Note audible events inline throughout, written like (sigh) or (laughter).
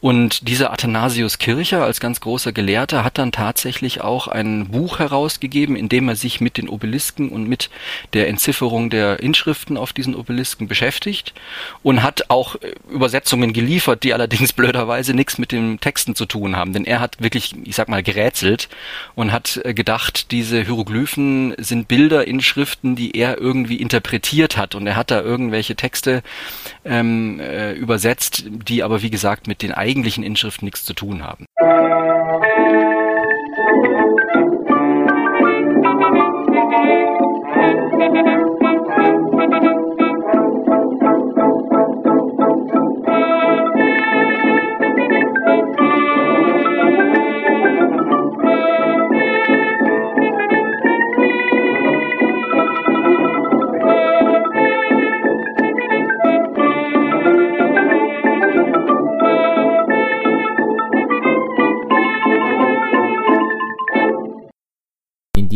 Und dieser Athanasius Kircher als ganz großer Gelehrter hat dann tatsächlich auch ein Buch herausgegeben, in dem er sich mit den Obelisken und mit der Entzifferung der Inschriften auf diesen Obelisken beschäftigt und hat auch äh, Übersetzungen geliefert, die allerdings (laughs) blöderweise nichts mit den Texten zu tun haben. Denn er hat wirklich, ich sag mal, gerätselt und hat äh, gedacht, diese Hieroglyphen sind Bilder, Inschriften, die er irgendwie interpretiert hat. Und er hat da irgendwelche Texte ähm, äh, übersetzt, die aber wie gesagt mit den eigentlichen Inschriften nichts zu tun haben.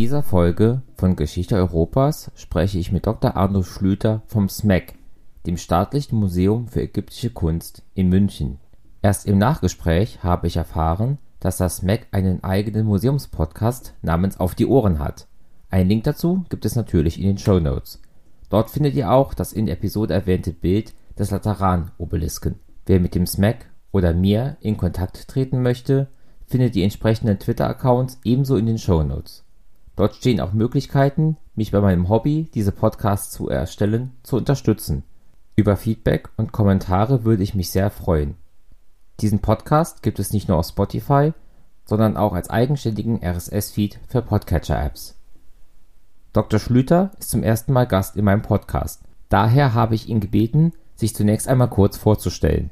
Dieser Folge von Geschichte Europas spreche ich mit Dr. Arno Schlüter vom SMAC, dem Staatlichen Museum für ägyptische Kunst in München. Erst im Nachgespräch habe ich erfahren, dass das SMAC einen eigenen Museumspodcast namens Auf die Ohren hat. Einen Link dazu gibt es natürlich in den Show Notes. Dort findet ihr auch das in der Episode erwähnte Bild des Lateran-Obelisken. Wer mit dem SMAC oder mir in Kontakt treten möchte, findet die entsprechenden Twitter-Accounts ebenso in den Show Notes. Dort stehen auch Möglichkeiten, mich bei meinem Hobby, diese Podcasts zu erstellen, zu unterstützen. Über Feedback und Kommentare würde ich mich sehr freuen. Diesen Podcast gibt es nicht nur auf Spotify, sondern auch als eigenständigen RSS-Feed für Podcatcher-Apps. Dr. Schlüter ist zum ersten Mal Gast in meinem Podcast. Daher habe ich ihn gebeten, sich zunächst einmal kurz vorzustellen.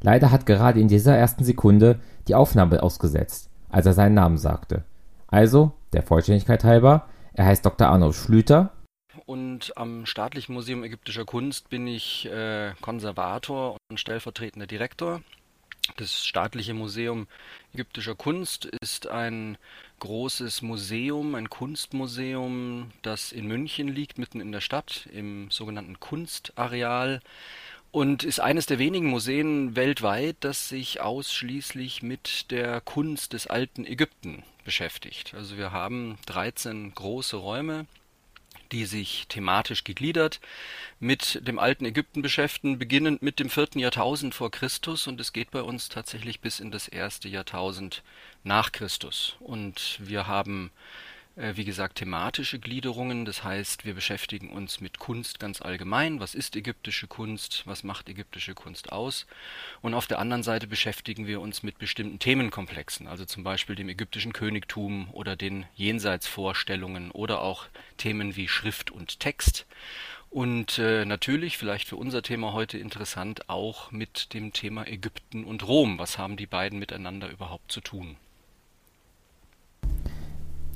Leider hat gerade in dieser ersten Sekunde die Aufnahme ausgesetzt, als er seinen Namen sagte. Also, der Vollständigkeit halber, er heißt Dr. Arno Schlüter. Und am Staatlichen Museum Ägyptischer Kunst bin ich äh, Konservator und stellvertretender Direktor. Das Staatliche Museum Ägyptischer Kunst ist ein großes Museum, ein Kunstmuseum, das in München liegt, mitten in der Stadt, im sogenannten Kunstareal und ist eines der wenigen Museen weltweit, das sich ausschließlich mit der Kunst des alten Ägypten beschäftigt. Also wir haben 13 große Räume, die sich thematisch gegliedert mit dem alten Ägypten beschäftigen, beginnend mit dem vierten Jahrtausend vor Christus und es geht bei uns tatsächlich bis in das erste Jahrtausend nach Christus. Und wir haben wie gesagt, thematische Gliederungen. Das heißt, wir beschäftigen uns mit Kunst ganz allgemein. Was ist ägyptische Kunst? Was macht ägyptische Kunst aus? Und auf der anderen Seite beschäftigen wir uns mit bestimmten Themenkomplexen, also zum Beispiel dem ägyptischen Königtum oder den Jenseitsvorstellungen oder auch Themen wie Schrift und Text. Und äh, natürlich, vielleicht für unser Thema heute interessant, auch mit dem Thema Ägypten und Rom. Was haben die beiden miteinander überhaupt zu tun?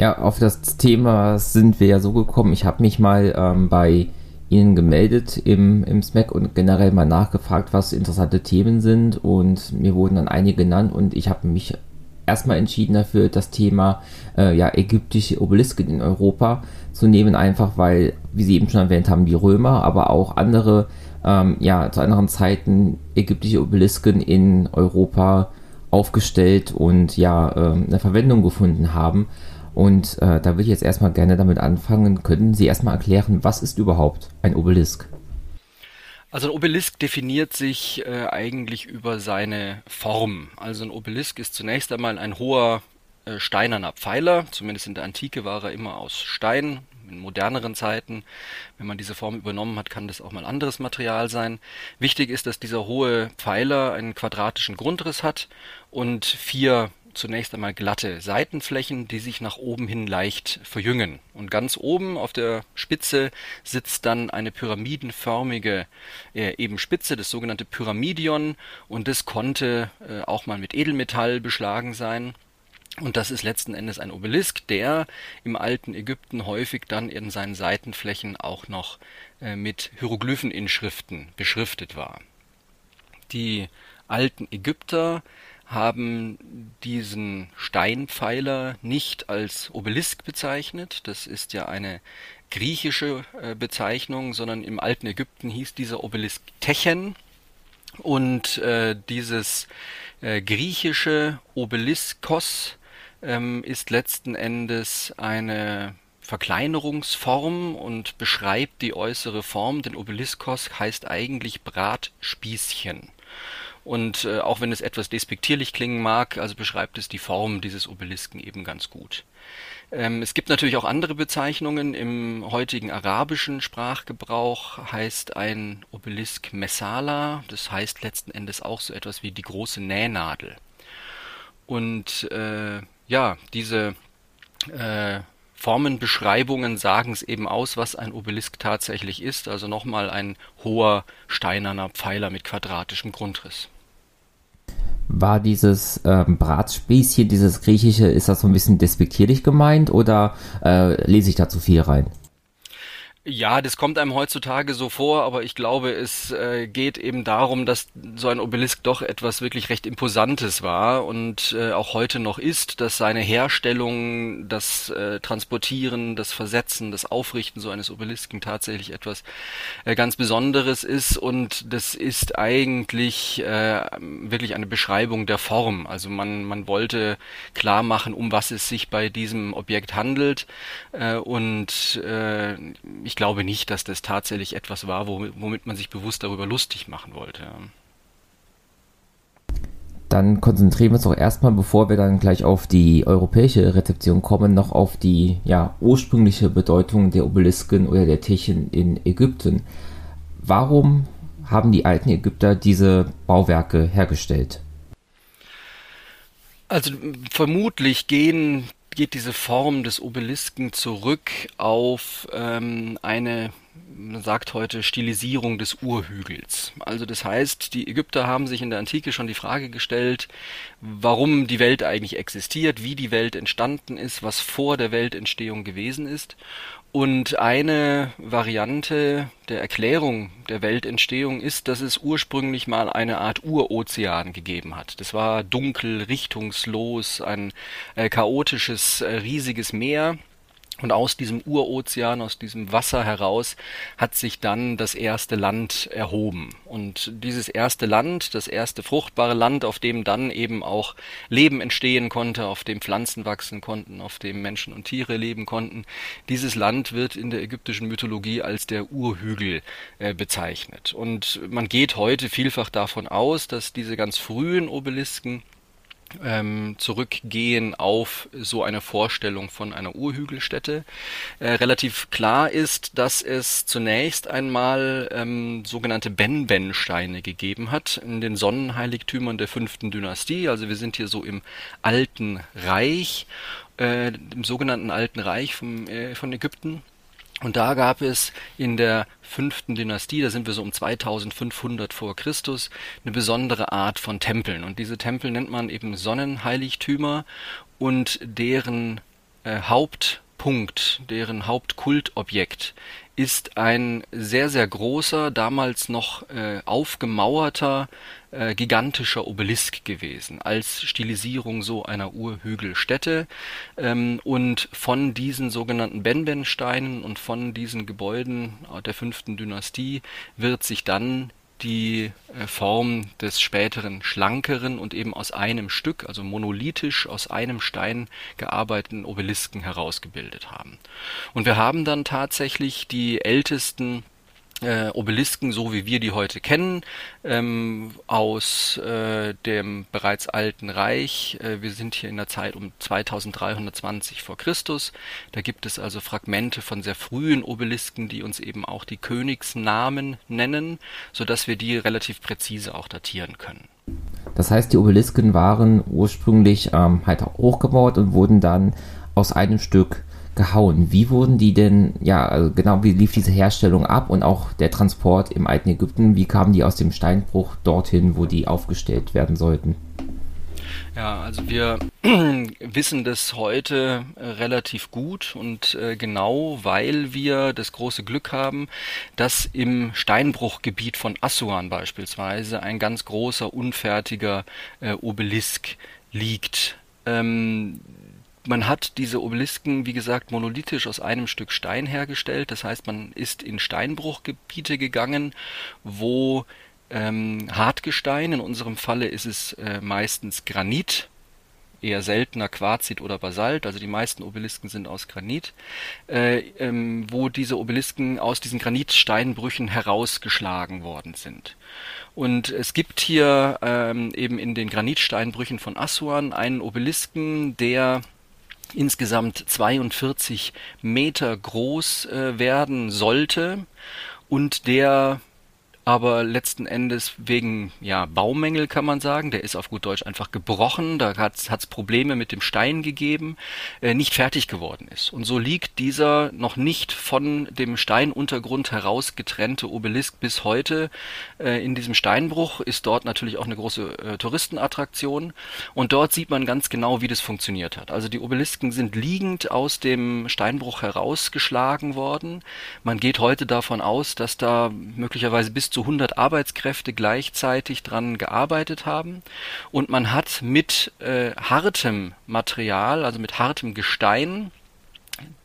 Ja, auf das Thema sind wir ja so gekommen. Ich habe mich mal ähm, bei Ihnen gemeldet im, im SMAC und generell mal nachgefragt, was interessante Themen sind und mir wurden dann einige genannt und ich habe mich erstmal entschieden dafür, das Thema äh, ja, ägyptische Obelisken in Europa zu nehmen, einfach weil, wie Sie eben schon erwähnt haben, die Römer, aber auch andere ähm, ja, zu anderen Zeiten ägyptische Obelisken in Europa aufgestellt und ja, äh, eine Verwendung gefunden haben. Und äh, da würde ich jetzt erstmal gerne damit anfangen. Könnten Sie erstmal erklären, was ist überhaupt ein Obelisk? Also ein Obelisk definiert sich äh, eigentlich über seine Form. Also ein Obelisk ist zunächst einmal ein hoher äh, steinerner Pfeiler. Zumindest in der Antike war er immer aus Stein. In moderneren Zeiten, wenn man diese Form übernommen hat, kann das auch mal anderes Material sein. Wichtig ist, dass dieser hohe Pfeiler einen quadratischen Grundriss hat und vier zunächst einmal glatte Seitenflächen, die sich nach oben hin leicht verjüngen. Und ganz oben auf der Spitze sitzt dann eine pyramidenförmige äh, eben Spitze, das sogenannte Pyramidion. Und das konnte äh, auch mal mit Edelmetall beschlagen sein. Und das ist letzten Endes ein Obelisk, der im alten Ägypten häufig dann in seinen Seitenflächen auch noch äh, mit Hieroglypheninschriften beschriftet war. Die alten Ägypter haben diesen Steinpfeiler nicht als Obelisk bezeichnet. Das ist ja eine griechische äh, Bezeichnung, sondern im alten Ägypten hieß dieser Obelisk Techen. Und äh, dieses äh, griechische Obeliskos ähm, ist letzten Endes eine Verkleinerungsform und beschreibt die äußere Form, denn Obeliskos heißt eigentlich Bratspießchen. Und äh, auch wenn es etwas despektierlich klingen mag, also beschreibt es die Form dieses Obelisken eben ganz gut. Ähm, es gibt natürlich auch andere Bezeichnungen. Im heutigen arabischen Sprachgebrauch heißt ein Obelisk Messala. Das heißt letzten Endes auch so etwas wie die große Nähnadel. Und äh, ja, diese äh, Formenbeschreibungen sagen es eben aus, was ein Obelisk tatsächlich ist. Also nochmal ein hoher steinerner Pfeiler mit quadratischem Grundriss. War dieses ähm, Bratspießchen, dieses griechische, ist das so ein bisschen despektierlich gemeint oder äh, lese ich da zu viel rein? Ja, das kommt einem heutzutage so vor, aber ich glaube, es äh, geht eben darum, dass so ein Obelisk doch etwas wirklich recht Imposantes war und äh, auch heute noch ist, dass seine Herstellung, das äh, Transportieren, das Versetzen, das Aufrichten so eines Obelisken tatsächlich etwas äh, ganz Besonderes ist und das ist eigentlich äh, wirklich eine Beschreibung der Form. Also man, man wollte klar machen, um was es sich bei diesem Objekt handelt äh, und äh, ich glaube nicht, dass das tatsächlich etwas war, womit man sich bewusst darüber lustig machen wollte. Dann konzentrieren wir uns doch erstmal, bevor wir dann gleich auf die europäische Rezeption kommen, noch auf die ja, ursprüngliche Bedeutung der Obelisken oder der Techen in Ägypten. Warum haben die alten Ägypter diese Bauwerke hergestellt? Also vermutlich gehen geht diese Form des Obelisken zurück auf ähm, eine, man sagt heute, Stilisierung des Urhügels. Also das heißt, die Ägypter haben sich in der Antike schon die Frage gestellt, warum die Welt eigentlich existiert, wie die Welt entstanden ist, was vor der Weltentstehung gewesen ist. Und eine Variante der Erklärung der Weltentstehung ist, dass es ursprünglich mal eine Art Urozean gegeben hat. Das war dunkel, richtungslos, ein äh, chaotisches, äh, riesiges Meer und aus diesem Urozean, aus diesem Wasser heraus, hat sich dann das erste Land erhoben. Und dieses erste Land, das erste fruchtbare Land, auf dem dann eben auch Leben entstehen konnte, auf dem Pflanzen wachsen konnten, auf dem Menschen und Tiere leben konnten, dieses Land wird in der ägyptischen Mythologie als der Urhügel äh, bezeichnet. Und man geht heute vielfach davon aus, dass diese ganz frühen Obelisken ähm, zurückgehen auf so eine Vorstellung von einer Urhügelstätte. Äh, relativ klar ist, dass es zunächst einmal ähm, sogenannte Ben-Ben-Steine gegeben hat in den Sonnenheiligtümern der fünften Dynastie. Also wir sind hier so im Alten Reich, äh, im sogenannten Alten Reich vom, äh, von Ägypten. Und da gab es in der fünften Dynastie, da sind wir so um 2500 vor Christus, eine besondere Art von Tempeln. Und diese Tempel nennt man eben Sonnenheiligtümer und deren äh, Hauptpunkt, deren Hauptkultobjekt ist ein sehr, sehr großer, damals noch äh, aufgemauerter, äh, gigantischer Obelisk gewesen, als Stilisierung so einer Urhügelstätte. Ähm, und von diesen sogenannten Benbensteinen und von diesen Gebäuden der fünften Dynastie wird sich dann die äh, Form des späteren schlankeren und eben aus einem Stück, also monolithisch aus einem Stein gearbeiteten Obelisken herausgebildet haben. Und wir haben dann tatsächlich die ältesten äh, Obelisken, so wie wir die heute kennen, ähm, aus äh, dem bereits alten Reich. Äh, wir sind hier in der Zeit um 2320 vor Christus. Da gibt es also Fragmente von sehr frühen Obelisken, die uns eben auch die Königsnamen nennen, so dass wir die relativ präzise auch datieren können. Das heißt, die Obelisken waren ursprünglich ähm, halt hochgebaut und wurden dann aus einem Stück gehauen. Wie wurden die denn, ja, also genau, wie lief diese Herstellung ab und auch der Transport im alten Ägypten? Wie kamen die aus dem Steinbruch dorthin, wo die aufgestellt werden sollten? Ja, also wir (clears throat) wissen das heute äh, relativ gut und äh, genau, weil wir das große Glück haben, dass im Steinbruchgebiet von Assuan beispielsweise ein ganz großer unfertiger äh, Obelisk liegt. Ähm, man hat diese Obelisken, wie gesagt, monolithisch aus einem Stück Stein hergestellt. Das heißt, man ist in Steinbruchgebiete gegangen, wo ähm, Hartgestein. In unserem Falle ist es äh, meistens Granit, eher seltener Quarzit oder Basalt, also die meisten Obelisken sind aus Granit, äh, ähm, wo diese Obelisken aus diesen Granitsteinbrüchen herausgeschlagen worden sind. Und es gibt hier ähm, eben in den Granitsteinbrüchen von Assuan einen Obelisken, der insgesamt 42 Meter groß äh, werden sollte und der aber letzten Endes wegen ja Baumängel kann man sagen, der ist auf gut Deutsch einfach gebrochen, da hat es Probleme mit dem Stein gegeben, äh, nicht fertig geworden ist. Und so liegt dieser noch nicht von dem Steinuntergrund heraus getrennte Obelisk bis heute äh, in diesem Steinbruch, ist dort natürlich auch eine große äh, Touristenattraktion und dort sieht man ganz genau, wie das funktioniert hat. Also die Obelisken sind liegend aus dem Steinbruch herausgeschlagen worden. Man geht heute davon aus, dass da möglicherweise bis zu 100 Arbeitskräfte gleichzeitig dran gearbeitet haben und man hat mit äh, hartem Material, also mit hartem Gestein,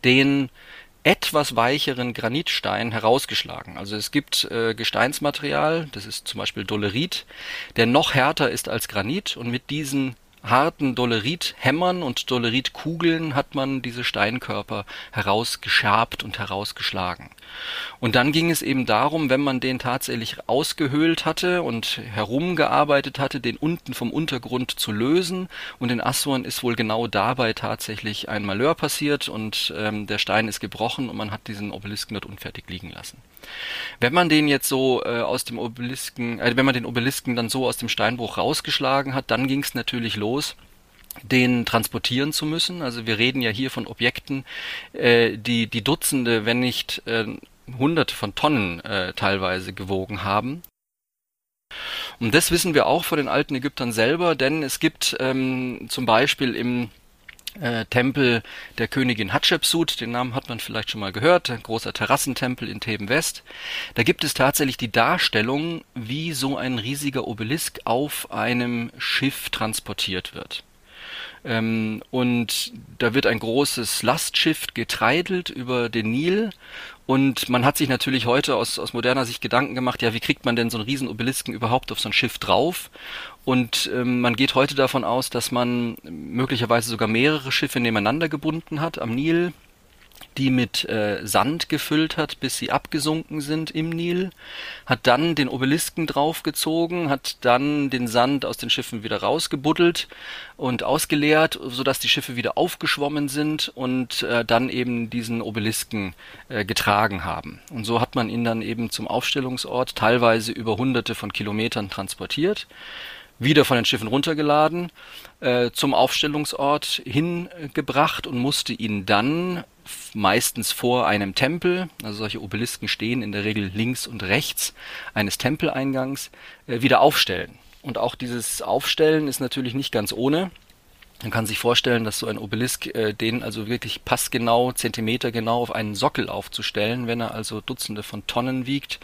den etwas weicheren Granitstein herausgeschlagen. Also es gibt äh, Gesteinsmaterial, das ist zum Beispiel Dolerit, der noch härter ist als Granit und mit diesen harten Dolerithämmern und Doleritkugeln hat man diese Steinkörper herausgeschabt und herausgeschlagen. Und dann ging es eben darum, wenn man den tatsächlich ausgehöhlt hatte und herumgearbeitet hatte, den unten vom Untergrund zu lösen. Und in Assuan ist wohl genau dabei tatsächlich ein Malheur passiert und ähm, der Stein ist gebrochen und man hat diesen Obelisken dort unfertig liegen lassen. Wenn man den jetzt so äh, aus dem Obelisken, äh, wenn man den Obelisken dann so aus dem Steinbruch rausgeschlagen hat, dann ging es natürlich los den transportieren zu müssen. Also wir reden ja hier von Objekten, äh, die die Dutzende, wenn nicht äh, Hunderte von Tonnen äh, teilweise gewogen haben. Und das wissen wir auch von den alten Ägyptern selber, denn es gibt ähm, zum Beispiel im äh, Tempel der Königin Hatschepsut, den Namen hat man vielleicht schon mal gehört, ein großer Terrassentempel in Theben West. Da gibt es tatsächlich die Darstellung, wie so ein riesiger Obelisk auf einem Schiff transportiert wird. Ähm, und da wird ein großes Lastschiff getreidelt über den Nil und man hat sich natürlich heute aus, aus moderner Sicht Gedanken gemacht, ja, wie kriegt man denn so einen riesen Obelisken überhaupt auf so ein Schiff drauf? Und ähm, man geht heute davon aus, dass man möglicherweise sogar mehrere Schiffe nebeneinander gebunden hat am Nil, die mit äh, Sand gefüllt hat, bis sie abgesunken sind im Nil, hat dann den Obelisken draufgezogen, hat dann den Sand aus den Schiffen wieder rausgebuddelt und ausgeleert, sodass die Schiffe wieder aufgeschwommen sind und äh, dann eben diesen Obelisken äh, getragen haben. Und so hat man ihn dann eben zum Aufstellungsort teilweise über hunderte von Kilometern transportiert wieder von den Schiffen runtergeladen, äh, zum Aufstellungsort hingebracht und musste ihn dann meistens vor einem Tempel, also solche Obelisken stehen in der Regel links und rechts eines Tempeleingangs, äh, wieder aufstellen. Und auch dieses Aufstellen ist natürlich nicht ganz ohne. Man kann sich vorstellen, dass so ein Obelisk, äh, den also wirklich passgenau, zentimetergenau auf einen Sockel aufzustellen, wenn er also Dutzende von Tonnen wiegt,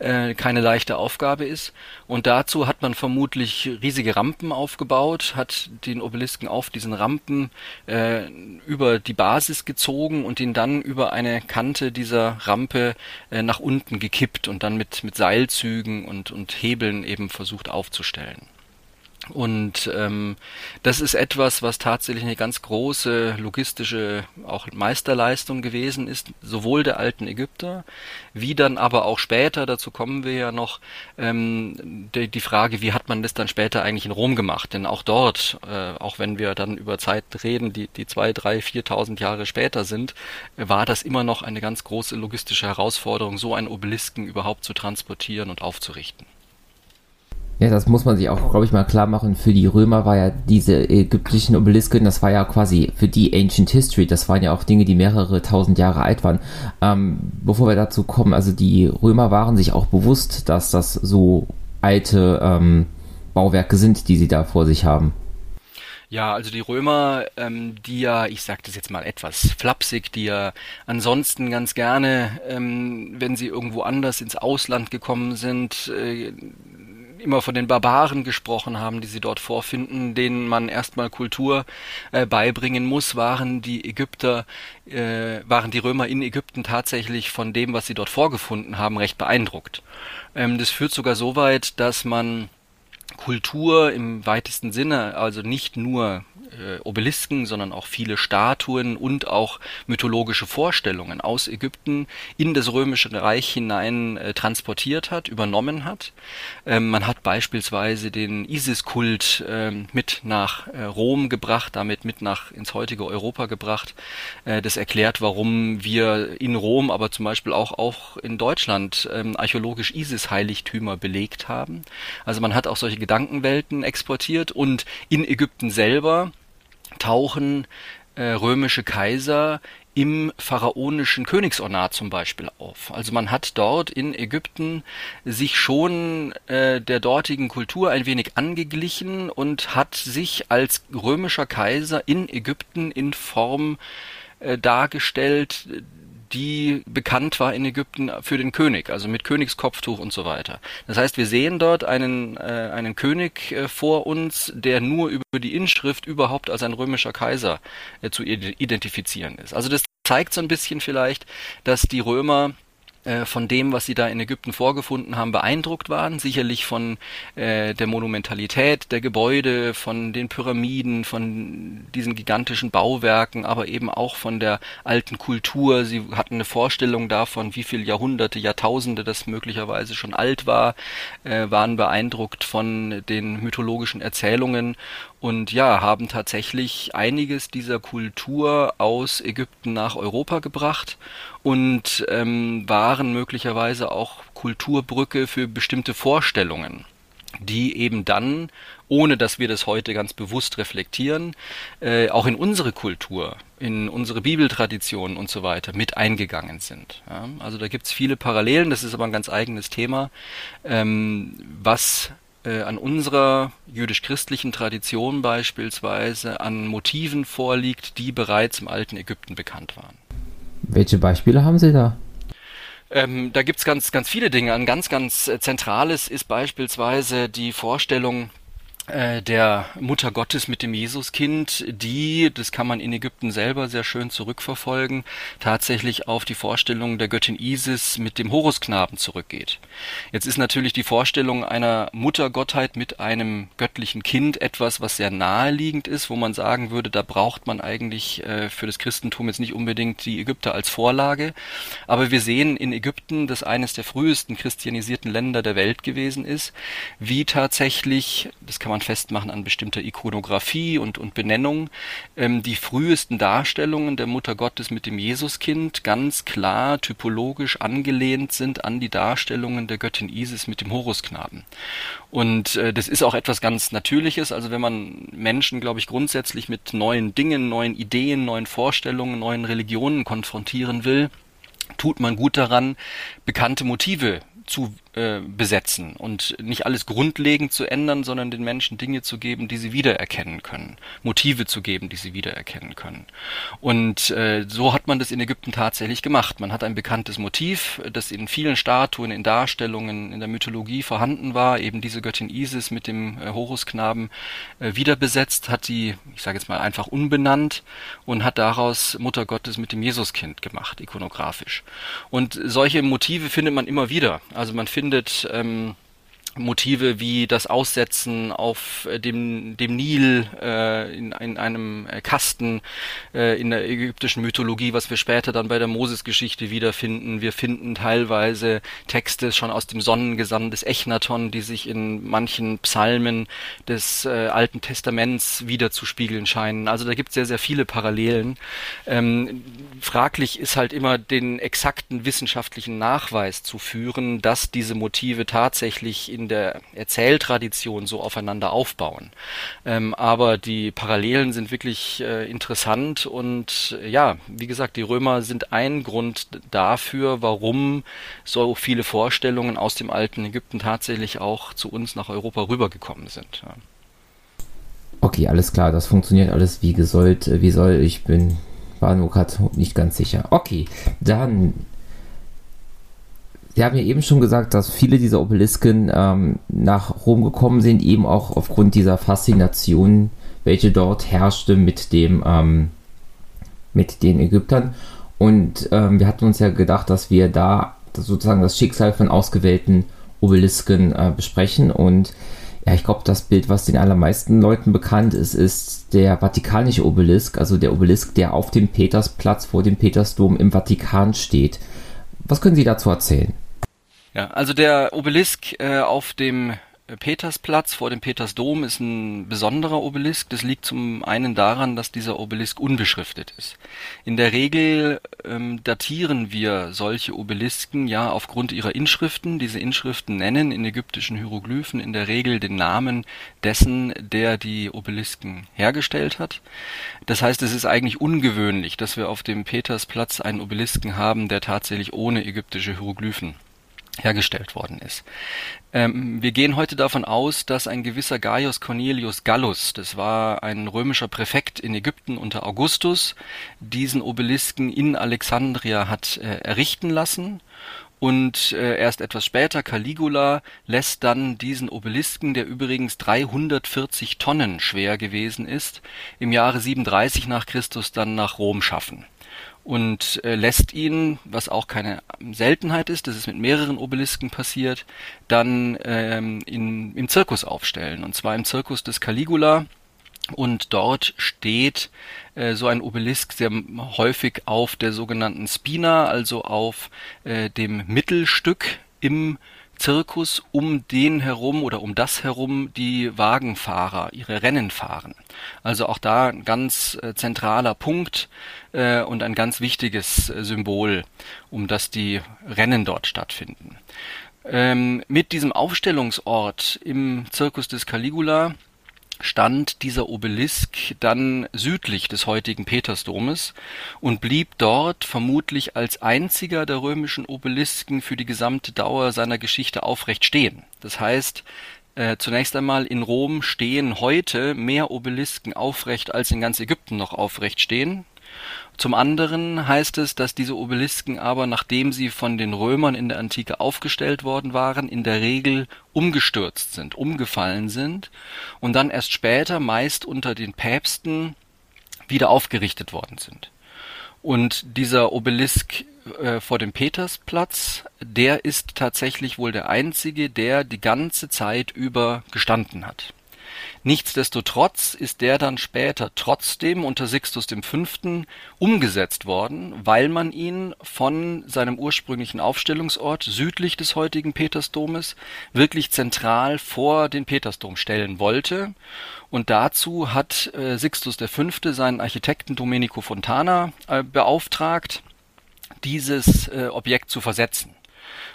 äh, keine leichte Aufgabe ist. Und dazu hat man vermutlich riesige Rampen aufgebaut, hat den Obelisken auf diesen Rampen äh, über die Basis gezogen und ihn dann über eine Kante dieser Rampe äh, nach unten gekippt und dann mit, mit Seilzügen und, und Hebeln eben versucht aufzustellen. Und ähm, das ist etwas, was tatsächlich eine ganz große logistische auch Meisterleistung gewesen ist, sowohl der alten Ägypter, wie dann aber auch später, dazu kommen wir ja noch, ähm, die, die Frage, wie hat man das dann später eigentlich in Rom gemacht? Denn auch dort, äh, auch wenn wir dann über Zeiten reden, die, die zwei, drei, viertausend Jahre später sind, war das immer noch eine ganz große logistische Herausforderung, so einen Obelisken überhaupt zu transportieren und aufzurichten. Ja, das muss man sich auch, glaube ich, mal klar machen. Für die Römer war ja diese ägyptischen Obelisken, das war ja quasi für die Ancient History, das waren ja auch Dinge, die mehrere tausend Jahre alt waren. Ähm, bevor wir dazu kommen, also die Römer waren sich auch bewusst, dass das so alte ähm, Bauwerke sind, die sie da vor sich haben. Ja, also die Römer, ähm, die ja, ich sage das jetzt mal etwas flapsig, die ja ansonsten ganz gerne, ähm, wenn sie irgendwo anders ins Ausland gekommen sind, äh, immer von den Barbaren gesprochen haben, die sie dort vorfinden, denen man erstmal Kultur äh, beibringen muss, waren die Ägypter, äh, waren die Römer in Ägypten tatsächlich von dem, was sie dort vorgefunden haben, recht beeindruckt. Ähm, das führt sogar so weit, dass man Kultur im weitesten Sinne, also nicht nur äh, Obelisken, sondern auch viele Statuen und auch mythologische Vorstellungen aus Ägypten in das römische Reich hinein äh, transportiert hat, übernommen hat. Ähm, man hat beispielsweise den Isis-Kult äh, mit nach äh, Rom gebracht, damit mit nach ins heutige Europa gebracht. Äh, das erklärt, warum wir in Rom, aber zum Beispiel auch, auch in Deutschland ähm, archäologisch Isis-Heiligtümer belegt haben. Also man hat auch solche Gedankenwelten exportiert und in Ägypten selber tauchen äh, römische Kaiser im pharaonischen Königsornat zum Beispiel auf. Also man hat dort in Ägypten sich schon äh, der dortigen Kultur ein wenig angeglichen und hat sich als römischer Kaiser in Ägypten in Form äh, dargestellt, die bekannt war in Ägypten für den König, also mit Königskopftuch und so weiter. Das heißt, wir sehen dort einen, äh, einen König äh, vor uns, der nur über die Inschrift überhaupt als ein römischer Kaiser äh, zu identifizieren ist. Also das zeigt so ein bisschen vielleicht, dass die Römer äh, von dem, was sie da in Ägypten vorgefunden haben, beeindruckt waren. Sicherlich von äh, der Monumentalität der Gebäude, von den Pyramiden, von diesen gigantischen Bauwerken, aber eben auch von der alten Kultur. Sie hatten eine Vorstellung davon, wie viele Jahrhunderte, Jahrtausende das möglicherweise schon alt war, äh, waren beeindruckt von den mythologischen Erzählungen und ja, haben tatsächlich einiges dieser Kultur aus Ägypten nach Europa gebracht und ähm, waren möglicherweise auch Kulturbrücke für bestimmte Vorstellungen, die eben dann, ohne dass wir das heute ganz bewusst reflektieren, äh, auch in unsere Kultur, in unsere Bibeltradition und so weiter mit eingegangen sind. Ja? Also da gibt's viele Parallelen, das ist aber ein ganz eigenes Thema, ähm, was an unserer jüdisch-christlichen Tradition beispielsweise an Motiven vorliegt, die bereits im alten Ägypten bekannt waren. Welche Beispiele haben Sie da? Ähm, da gibt's ganz, ganz viele Dinge. Ein ganz, ganz äh, zentrales ist beispielsweise die Vorstellung, äh, der Mutter Gottes mit dem Jesuskind, die, das kann man in Ägypten selber sehr schön zurückverfolgen, tatsächlich auf die Vorstellung der Göttin Isis mit dem Horusknaben zurückgeht. Jetzt ist natürlich die Vorstellung einer Muttergottheit mit einem göttlichen Kind etwas, was sehr naheliegend ist, wo man sagen würde, da braucht man eigentlich äh, für das Christentum jetzt nicht unbedingt die Ägypter als Vorlage. Aber wir sehen in Ägypten, das eines der frühesten christianisierten Länder der Welt gewesen ist, wie tatsächlich, das kann man man festmachen an bestimmter Ikonografie und, und Benennung. Ähm, die frühesten Darstellungen der Mutter Gottes mit dem Jesuskind ganz klar typologisch angelehnt sind an die Darstellungen der Göttin Isis mit dem Horusknaben. Und äh, das ist auch etwas ganz Natürliches. Also wenn man Menschen, glaube ich, grundsätzlich mit neuen Dingen, neuen Ideen, neuen Vorstellungen, neuen Religionen konfrontieren will, tut man gut daran, bekannte Motive zu äh, besetzen und nicht alles grundlegend zu ändern, sondern den Menschen Dinge zu geben, die sie wiedererkennen können, Motive zu geben, die sie wiedererkennen können. Und äh, so hat man das in Ägypten tatsächlich gemacht. Man hat ein bekanntes Motiv, das in vielen Statuen, in Darstellungen, in der Mythologie vorhanden war, eben diese Göttin Isis mit dem äh, Horusknaben äh, wiederbesetzt, hat die, ich sage jetzt mal einfach umbenannt und hat daraus Mutter Gottes mit dem Jesuskind gemacht, ikonografisch. Und solche Motive findet man immer wieder. Also man findet ähm, Motive wie das Aussetzen auf äh, dem, dem Nil äh, in, in einem äh, Kasten äh, in der ägyptischen Mythologie, was wir später dann bei der Moses-Geschichte wiederfinden. Wir finden teilweise Texte schon aus dem Sonnengesang des Echnaton, die sich in manchen Psalmen des äh, Alten Testaments wiederzuspiegeln scheinen. Also da gibt es sehr, sehr viele Parallelen. Ähm, fraglich ist halt immer den exakten wissenschaftlichen Nachweis zu führen, dass diese Motive tatsächlich in in der Erzähltradition so aufeinander aufbauen. Ähm, aber die Parallelen sind wirklich äh, interessant und äh, ja, wie gesagt, die Römer sind ein Grund dafür, warum so viele Vorstellungen aus dem alten Ägypten tatsächlich auch zu uns nach Europa rübergekommen sind. Ja. Okay, alles klar, das funktioniert alles wie gesollt, äh, wie soll. Ich bin war nur gerade nicht ganz sicher. Okay, dann Sie haben ja eben schon gesagt, dass viele dieser Obelisken ähm, nach Rom gekommen sind, eben auch aufgrund dieser Faszination, welche dort herrschte mit dem ähm, mit den Ägyptern. Und ähm, wir hatten uns ja gedacht, dass wir da sozusagen das Schicksal von ausgewählten Obelisken äh, besprechen. Und ja, ich glaube, das Bild, was den allermeisten Leuten bekannt ist, ist der Vatikanische Obelisk, also der Obelisk, der auf dem Petersplatz vor dem Petersdom im Vatikan steht. Was können Sie dazu erzählen? Ja, also der Obelisk äh, auf dem Petersplatz vor dem Petersdom ist ein besonderer Obelisk. Das liegt zum einen daran, dass dieser Obelisk unbeschriftet ist. In der Regel ähm, datieren wir solche Obelisken ja aufgrund ihrer Inschriften. Diese Inschriften nennen in ägyptischen Hieroglyphen in der Regel den Namen dessen, der die Obelisken hergestellt hat. Das heißt, es ist eigentlich ungewöhnlich, dass wir auf dem Petersplatz einen Obelisken haben, der tatsächlich ohne ägyptische Hieroglyphen hergestellt worden ist. Ähm, wir gehen heute davon aus, dass ein gewisser Gaius Cornelius Gallus, das war ein römischer Präfekt in Ägypten unter Augustus, diesen Obelisken in Alexandria hat äh, errichten lassen und äh, erst etwas später Caligula lässt dann diesen Obelisken, der übrigens 340 Tonnen schwer gewesen ist, im Jahre 37 nach Christus dann nach Rom schaffen und äh, lässt ihn, was auch keine Seltenheit ist, das ist mit mehreren Obelisken passiert, dann ähm, in, im Zirkus aufstellen. Und zwar im Zirkus des Caligula. Und dort steht äh, so ein Obelisk sehr häufig auf der sogenannten Spina, also auf äh, dem Mittelstück im Zirkus um den herum oder um das herum die Wagenfahrer ihre Rennen fahren. Also auch da ein ganz äh, zentraler Punkt äh, und ein ganz wichtiges äh, Symbol, um das die Rennen dort stattfinden. Ähm, mit diesem Aufstellungsort im Zirkus des Caligula stand dieser Obelisk dann südlich des heutigen Petersdomes und blieb dort vermutlich als einziger der römischen Obelisken für die gesamte Dauer seiner Geschichte aufrecht stehen. Das heißt, äh, zunächst einmal in Rom stehen heute mehr Obelisken aufrecht, als in ganz Ägypten noch aufrecht stehen. Zum anderen heißt es, dass diese Obelisken aber, nachdem sie von den Römern in der Antike aufgestellt worden waren, in der Regel umgestürzt sind, umgefallen sind und dann erst später, meist unter den Päpsten, wieder aufgerichtet worden sind. Und dieser Obelisk äh, vor dem Petersplatz, der ist tatsächlich wohl der einzige, der die ganze Zeit über gestanden hat. Nichtsdestotrotz ist der dann später trotzdem unter Sixtus V. umgesetzt worden, weil man ihn von seinem ursprünglichen Aufstellungsort südlich des heutigen Petersdomes wirklich zentral vor den Petersdom stellen wollte. Und dazu hat äh, Sixtus V. seinen Architekten Domenico Fontana äh, beauftragt, dieses äh, Objekt zu versetzen.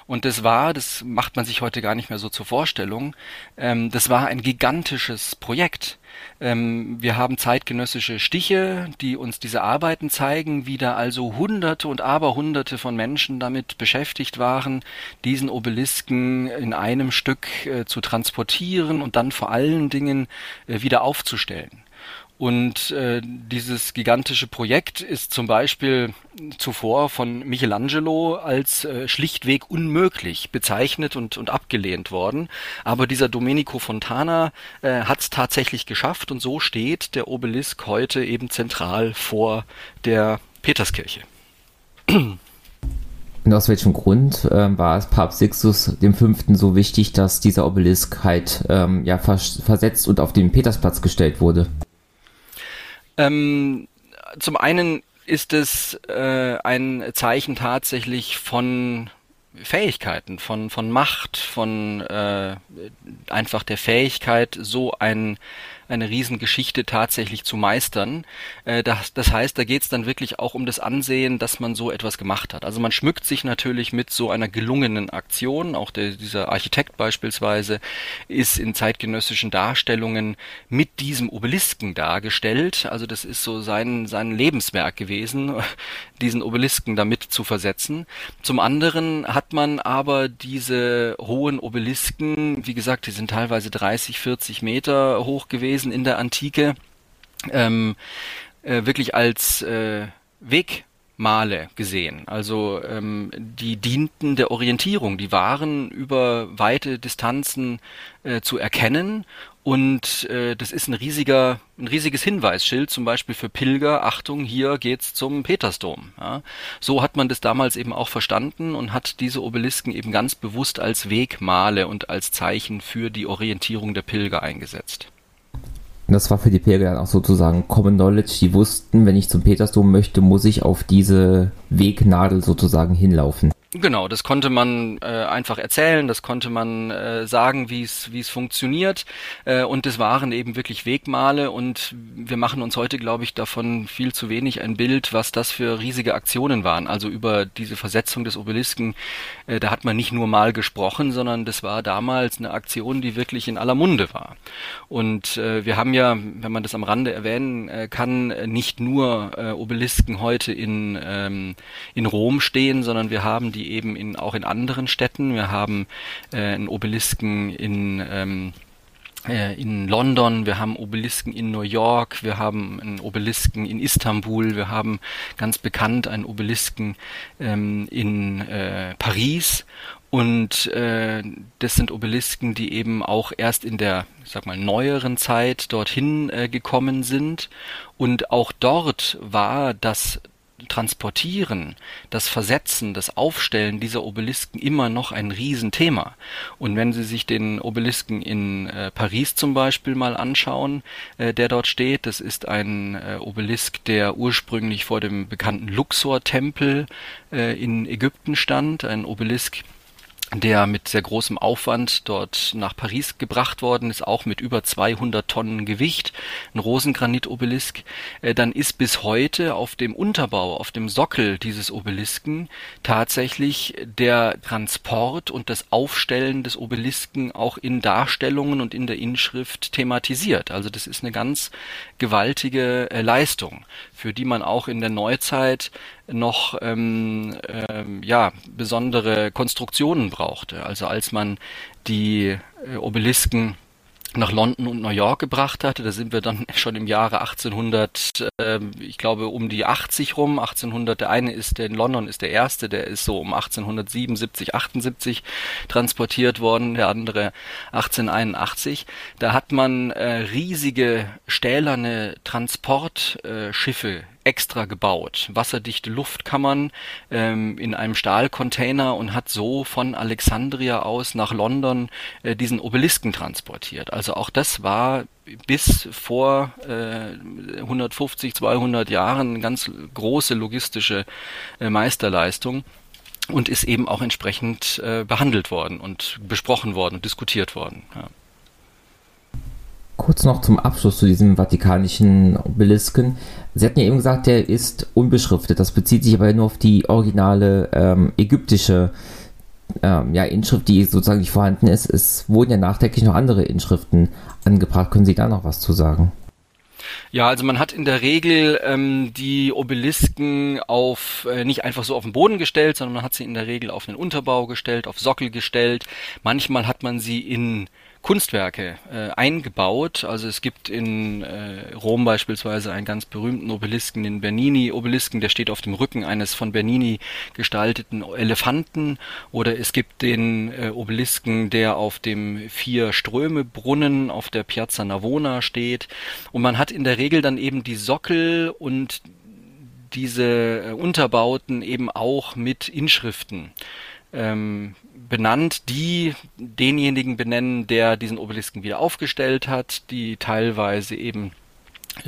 Und das war, das macht man sich heute gar nicht mehr so zur Vorstellung, ähm, das war ein gigantisches Projekt. Ähm, wir haben zeitgenössische Stiche, die uns diese Arbeiten zeigen, wie da also Hunderte und Aberhunderte von Menschen damit beschäftigt waren, diesen Obelisken in einem Stück äh, zu transportieren und dann vor allen Dingen äh, wieder aufzustellen. Und äh, dieses gigantische Projekt ist zum Beispiel zuvor von Michelangelo als äh, schlichtweg unmöglich bezeichnet und, und abgelehnt worden. Aber dieser Domenico Fontana äh, hat es tatsächlich geschafft und so steht der Obelisk heute eben zentral vor der Peterskirche. Und aus welchem Grund äh, war es Papst Sixtus V. so wichtig, dass dieser Obelisk halt ähm, ja, vers versetzt und auf den Petersplatz gestellt wurde? Ähm, zum einen ist es äh, ein Zeichen tatsächlich von Fähigkeiten, von, von Macht, von äh, einfach der Fähigkeit, so ein eine Riesengeschichte tatsächlich zu meistern. Äh, das, das heißt, da geht es dann wirklich auch um das Ansehen, dass man so etwas gemacht hat. Also man schmückt sich natürlich mit so einer gelungenen Aktion. Auch der, dieser Architekt beispielsweise ist in zeitgenössischen Darstellungen mit diesem Obelisken dargestellt. Also das ist so sein, sein Lebenswerk gewesen, (laughs) diesen Obelisken damit zu versetzen. Zum anderen hat man aber diese hohen Obelisken, wie gesagt, die sind teilweise 30, 40 Meter hoch gewesen, gewesen in der Antike, ähm, äh, wirklich als äh, Weg Wegmale gesehen. Also ähm, die dienten der Orientierung, die waren über weite Distanzen äh, zu erkennen und äh, das ist ein riesiger, ein riesiges Hinweisschild, zum Beispiel für Pilger, Achtung, hier geht's zum Petersdom. Ja. So hat man das damals eben auch verstanden und hat diese Obelisken eben ganz bewusst als Wegmale und als Zeichen für die Orientierung der Pilger eingesetzt. Das war für die Pilger dann auch sozusagen Common Knowledge. Die wussten, wenn ich zum Petersdom möchte, muss ich auf diese Wegnadel sozusagen hinlaufen. Genau, das konnte man äh, einfach erzählen, das konnte man äh, sagen, wie es wie es funktioniert äh, und das waren eben wirklich Wegmale und wir machen uns heute, glaube ich, davon viel zu wenig ein Bild, was das für riesige Aktionen waren. Also über diese Versetzung des Obelisken, äh, da hat man nicht nur mal gesprochen, sondern das war damals eine Aktion, die wirklich in aller Munde war. Und äh, wir haben ja, wenn man das am Rande erwähnen äh, kann, nicht nur äh, Obelisken heute in ähm, in Rom stehen, sondern wir haben die die eben in, auch in anderen Städten. Wir haben äh, einen Obelisken in ähm, äh, in London, wir haben Obelisken in New York, wir haben einen Obelisken in Istanbul, wir haben ganz bekannt einen Obelisken ähm, in äh, Paris und äh, das sind Obelisken, die eben auch erst in der, ich sag mal, neueren Zeit dorthin äh, gekommen sind. Und auch dort war das Transportieren, das Versetzen, das Aufstellen dieser Obelisken immer noch ein Riesenthema. Und wenn Sie sich den Obelisken in äh, Paris zum Beispiel mal anschauen, äh, der dort steht, das ist ein äh, Obelisk, der ursprünglich vor dem bekannten Luxor-Tempel äh, in Ägypten stand, ein Obelisk, der mit sehr großem Aufwand dort nach Paris gebracht worden ist, auch mit über 200 Tonnen Gewicht, ein Rosengranit-Obelisk, äh, dann ist bis heute auf dem Unterbau, auf dem Sockel dieses Obelisken tatsächlich der Transport und das Aufstellen des Obelisken auch in Darstellungen und in der Inschrift thematisiert. Also das ist eine ganz gewaltige äh, Leistung, für die man auch in der Neuzeit noch ähm, ähm, ja besondere Konstruktionen brauchte. Also als man die äh, Obelisken nach London und New York gebracht hatte. Da sind wir dann (laughs) schon im Jahre 1800, äh, ich glaube um die 80 rum. 1800, der eine ist, der in London ist der erste, der ist so um 1877, 78 transportiert worden, der andere 1881. Da hat man äh, riesige stählerne Transportschiffe äh, extra gebaut, wasserdichte Luftkammern ähm, in einem Stahlcontainer und hat so von Alexandria aus nach London äh, diesen Obelisken transportiert. Also auch das war bis vor äh, 150, 200 Jahren eine ganz große logistische äh, Meisterleistung und ist eben auch entsprechend äh, behandelt worden und besprochen worden und diskutiert worden. Ja. Kurz noch zum Abschluss zu diesem vatikanischen Obelisken. Sie hatten ja eben gesagt, der ist unbeschriftet. Das bezieht sich aber nur auf die originale ähm, ägyptische ähm, ja, Inschrift, die sozusagen nicht vorhanden ist. Es wurden ja nachträglich noch andere Inschriften angebracht. Können Sie da noch was zu sagen? Ja, also man hat in der Regel ähm, die Obelisken auf äh, nicht einfach so auf den Boden gestellt, sondern man hat sie in der Regel auf den Unterbau gestellt, auf Sockel gestellt. Manchmal hat man sie in Kunstwerke äh, eingebaut. Also es gibt in äh, Rom beispielsweise einen ganz berühmten Obelisken, den Bernini-Obelisken, der steht auf dem Rücken eines von Bernini gestalteten Elefanten. Oder es gibt den äh, Obelisken, der auf dem Vier-Ströme-Brunnen auf der Piazza Navona steht. Und man hat in der Regel dann eben die Sockel und diese äh, Unterbauten eben auch mit Inschriften ähm, benannt, die denjenigen benennen, der diesen Obelisken wieder aufgestellt hat, die teilweise eben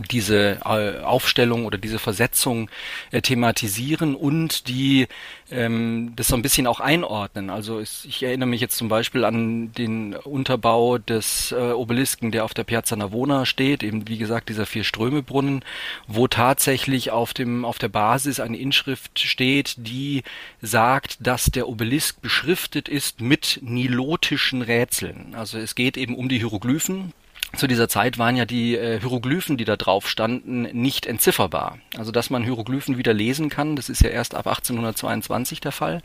diese äh, Aufstellung oder diese Versetzung äh, thematisieren und die ähm, das so ein bisschen auch einordnen. Also es, ich erinnere mich jetzt zum Beispiel an den Unterbau des äh, Obelisken, der auf der Piazza Navona steht, eben wie gesagt dieser Vier-Ströme-Brunnen, wo tatsächlich auf dem auf der Basis eine Inschrift steht, die sagt, dass der Obelisk beschriftet ist mit nilotischen Rätseln. Also es geht eben um die Hieroglyphen, zu dieser Zeit waren ja die äh, Hieroglyphen, die da drauf standen, nicht entzifferbar. Also dass man Hieroglyphen wieder lesen kann, das ist ja erst ab 1822 der Fall.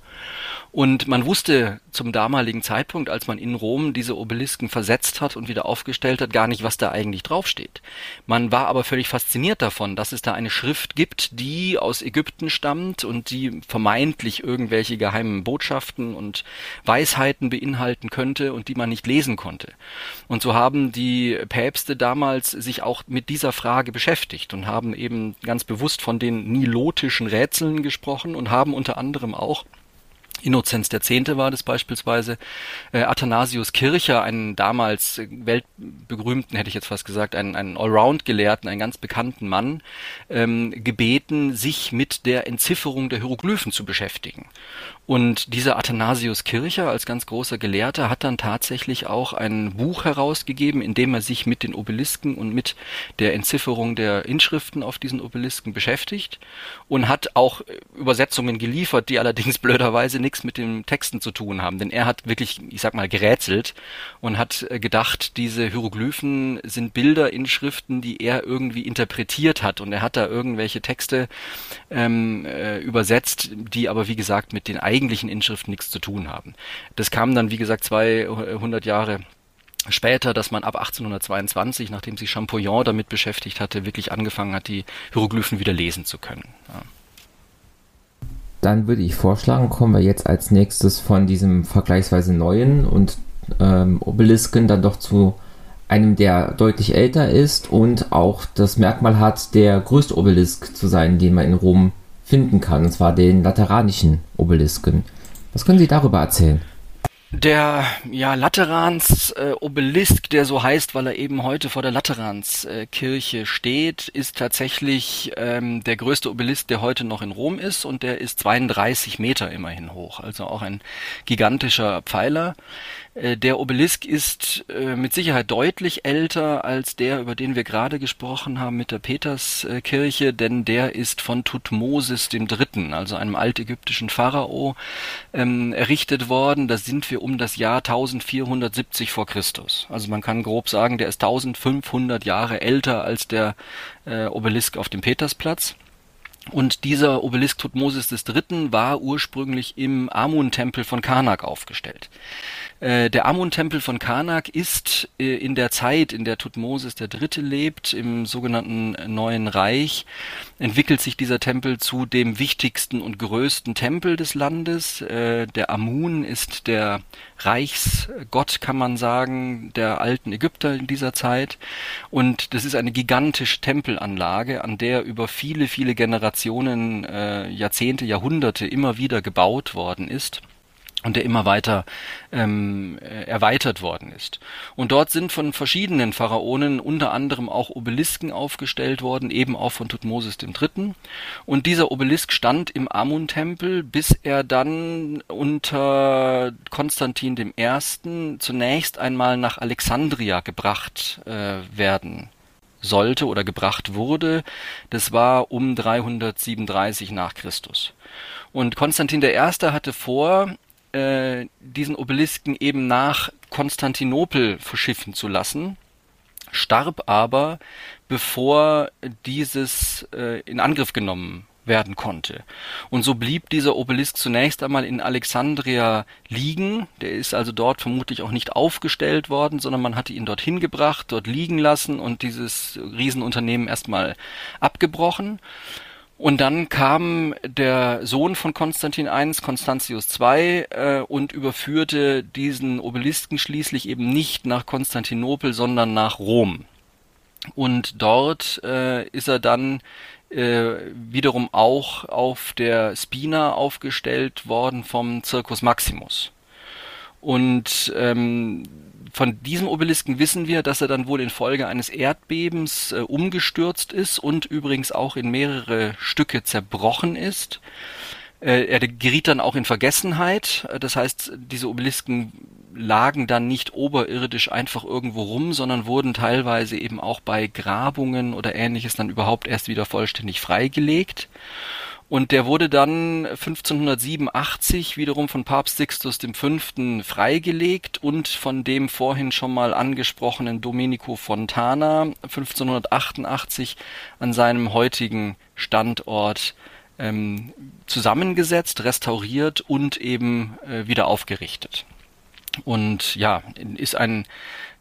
Und man wusste zum damaligen Zeitpunkt, als man in Rom diese Obelisken versetzt hat und wieder aufgestellt hat, gar nicht, was da eigentlich draufsteht. Man war aber völlig fasziniert davon, dass es da eine Schrift gibt, die aus Ägypten stammt und die vermeintlich irgendwelche geheimen Botschaften und Weisheiten beinhalten könnte und die man nicht lesen konnte. Und so haben Päpste damals sich auch mit dieser Frage beschäftigt und haben eben ganz bewusst von den nilotischen Rätseln gesprochen und haben unter anderem auch Innozenz X. war das beispielsweise, äh, Athanasius Kircher, einen damals weltberühmten, hätte ich jetzt fast gesagt, einen, einen Allround-Gelehrten, einen ganz bekannten Mann, ähm, gebeten, sich mit der Entzifferung der Hieroglyphen zu beschäftigen. Und dieser Athanasius Kircher als ganz großer Gelehrter hat dann tatsächlich auch ein Buch herausgegeben, in dem er sich mit den Obelisken und mit der Entzifferung der Inschriften auf diesen Obelisken beschäftigt und hat auch Übersetzungen geliefert, die allerdings (laughs) blöderweise nichts mit den Texten zu tun haben. Denn er hat wirklich, ich sag mal, gerätselt und hat gedacht, diese Hieroglyphen sind Bilderinschriften, die er irgendwie interpretiert hat. Und er hat da irgendwelche Texte ähm, äh, übersetzt, die aber wie gesagt mit den eigentlichen Inschriften nichts zu tun haben. Das kam dann, wie gesagt, 200 Jahre später, dass man ab 1822, nachdem sich Champollion damit beschäftigt hatte, wirklich angefangen hat, die Hieroglyphen wieder lesen zu können. Ja. Dann würde ich vorschlagen, kommen wir jetzt als nächstes von diesem vergleichsweise neuen und ähm, Obelisken dann doch zu einem, der deutlich älter ist und auch das Merkmal hat, der größte Obelisk zu sein, den man in Rom finden kann, und zwar den Lateranischen Obelisken. Was können Sie darüber erzählen? Der ja, Laterans äh, Obelisk, der so heißt, weil er eben heute vor der Lateranskirche äh, steht, ist tatsächlich ähm, der größte Obelisk, der heute noch in Rom ist und der ist 32 Meter immerhin hoch, also auch ein gigantischer Pfeiler. Äh, der Obelisk ist äh, mit Sicherheit deutlich älter als der, über den wir gerade gesprochen haben mit der Peterskirche, denn der ist von Tutmosis III., also einem altägyptischen Pharao, ähm, errichtet worden. Da sind wir um das Jahr 1470 vor Christus. Also man kann grob sagen, der ist 1500 Jahre älter als der äh, Obelisk auf dem Petersplatz. Und dieser Obelisk Tutmosis III. war ursprünglich im Amun-Tempel von Karnak aufgestellt. Äh, der Amun-Tempel von Karnak ist äh, in der Zeit, in der Tutmosis III. lebt, im sogenannten Neuen Reich, entwickelt sich dieser Tempel zu dem wichtigsten und größten Tempel des Landes. Äh, der Amun ist der Reichsgott, kann man sagen, der alten Ägypter in dieser Zeit. Und das ist eine gigantische Tempelanlage, an der über viele, viele Generationen, Jahrzehnte, Jahrhunderte immer wieder gebaut worden ist und der immer weiter ähm, äh, erweitert worden ist. Und dort sind von verschiedenen Pharaonen unter anderem auch Obelisken aufgestellt worden, eben auch von Tutmosis III. Und dieser Obelisk stand im Amun-Tempel, bis er dann unter Konstantin I. zunächst einmal nach Alexandria gebracht äh, werden sollte oder gebracht wurde. Das war um 337 nach Christus. Und Konstantin I. hatte vor, äh, diesen Obelisken eben nach Konstantinopel verschiffen zu lassen, starb aber, bevor dieses äh, in Angriff genommen werden konnte. Und so blieb dieser Obelisk zunächst einmal in Alexandria liegen. Der ist also dort vermutlich auch nicht aufgestellt worden, sondern man hatte ihn dorthin gebracht, dort liegen lassen und dieses Riesenunternehmen erstmal abgebrochen. Und dann kam der Sohn von Konstantin I, Constantius II, äh, und überführte diesen Obelisken schließlich eben nicht nach Konstantinopel, sondern nach Rom. Und dort äh, ist er dann äh, wiederum auch auf der Spina aufgestellt worden vom Circus Maximus. Und ähm, von diesem Obelisken wissen wir, dass er dann wohl infolge eines Erdbebens äh, umgestürzt ist und übrigens auch in mehrere Stücke zerbrochen ist. Äh, er geriet dann auch in Vergessenheit. Äh, das heißt, diese Obelisken lagen dann nicht oberirdisch einfach irgendwo rum, sondern wurden teilweise eben auch bei Grabungen oder ähnliches dann überhaupt erst wieder vollständig freigelegt. Und der wurde dann 1587 wiederum von Papst Sixtus V. freigelegt und von dem vorhin schon mal angesprochenen Domenico Fontana 1588 an seinem heutigen Standort ähm, zusammengesetzt, restauriert und eben äh, wieder aufgerichtet. Und ja, ist ein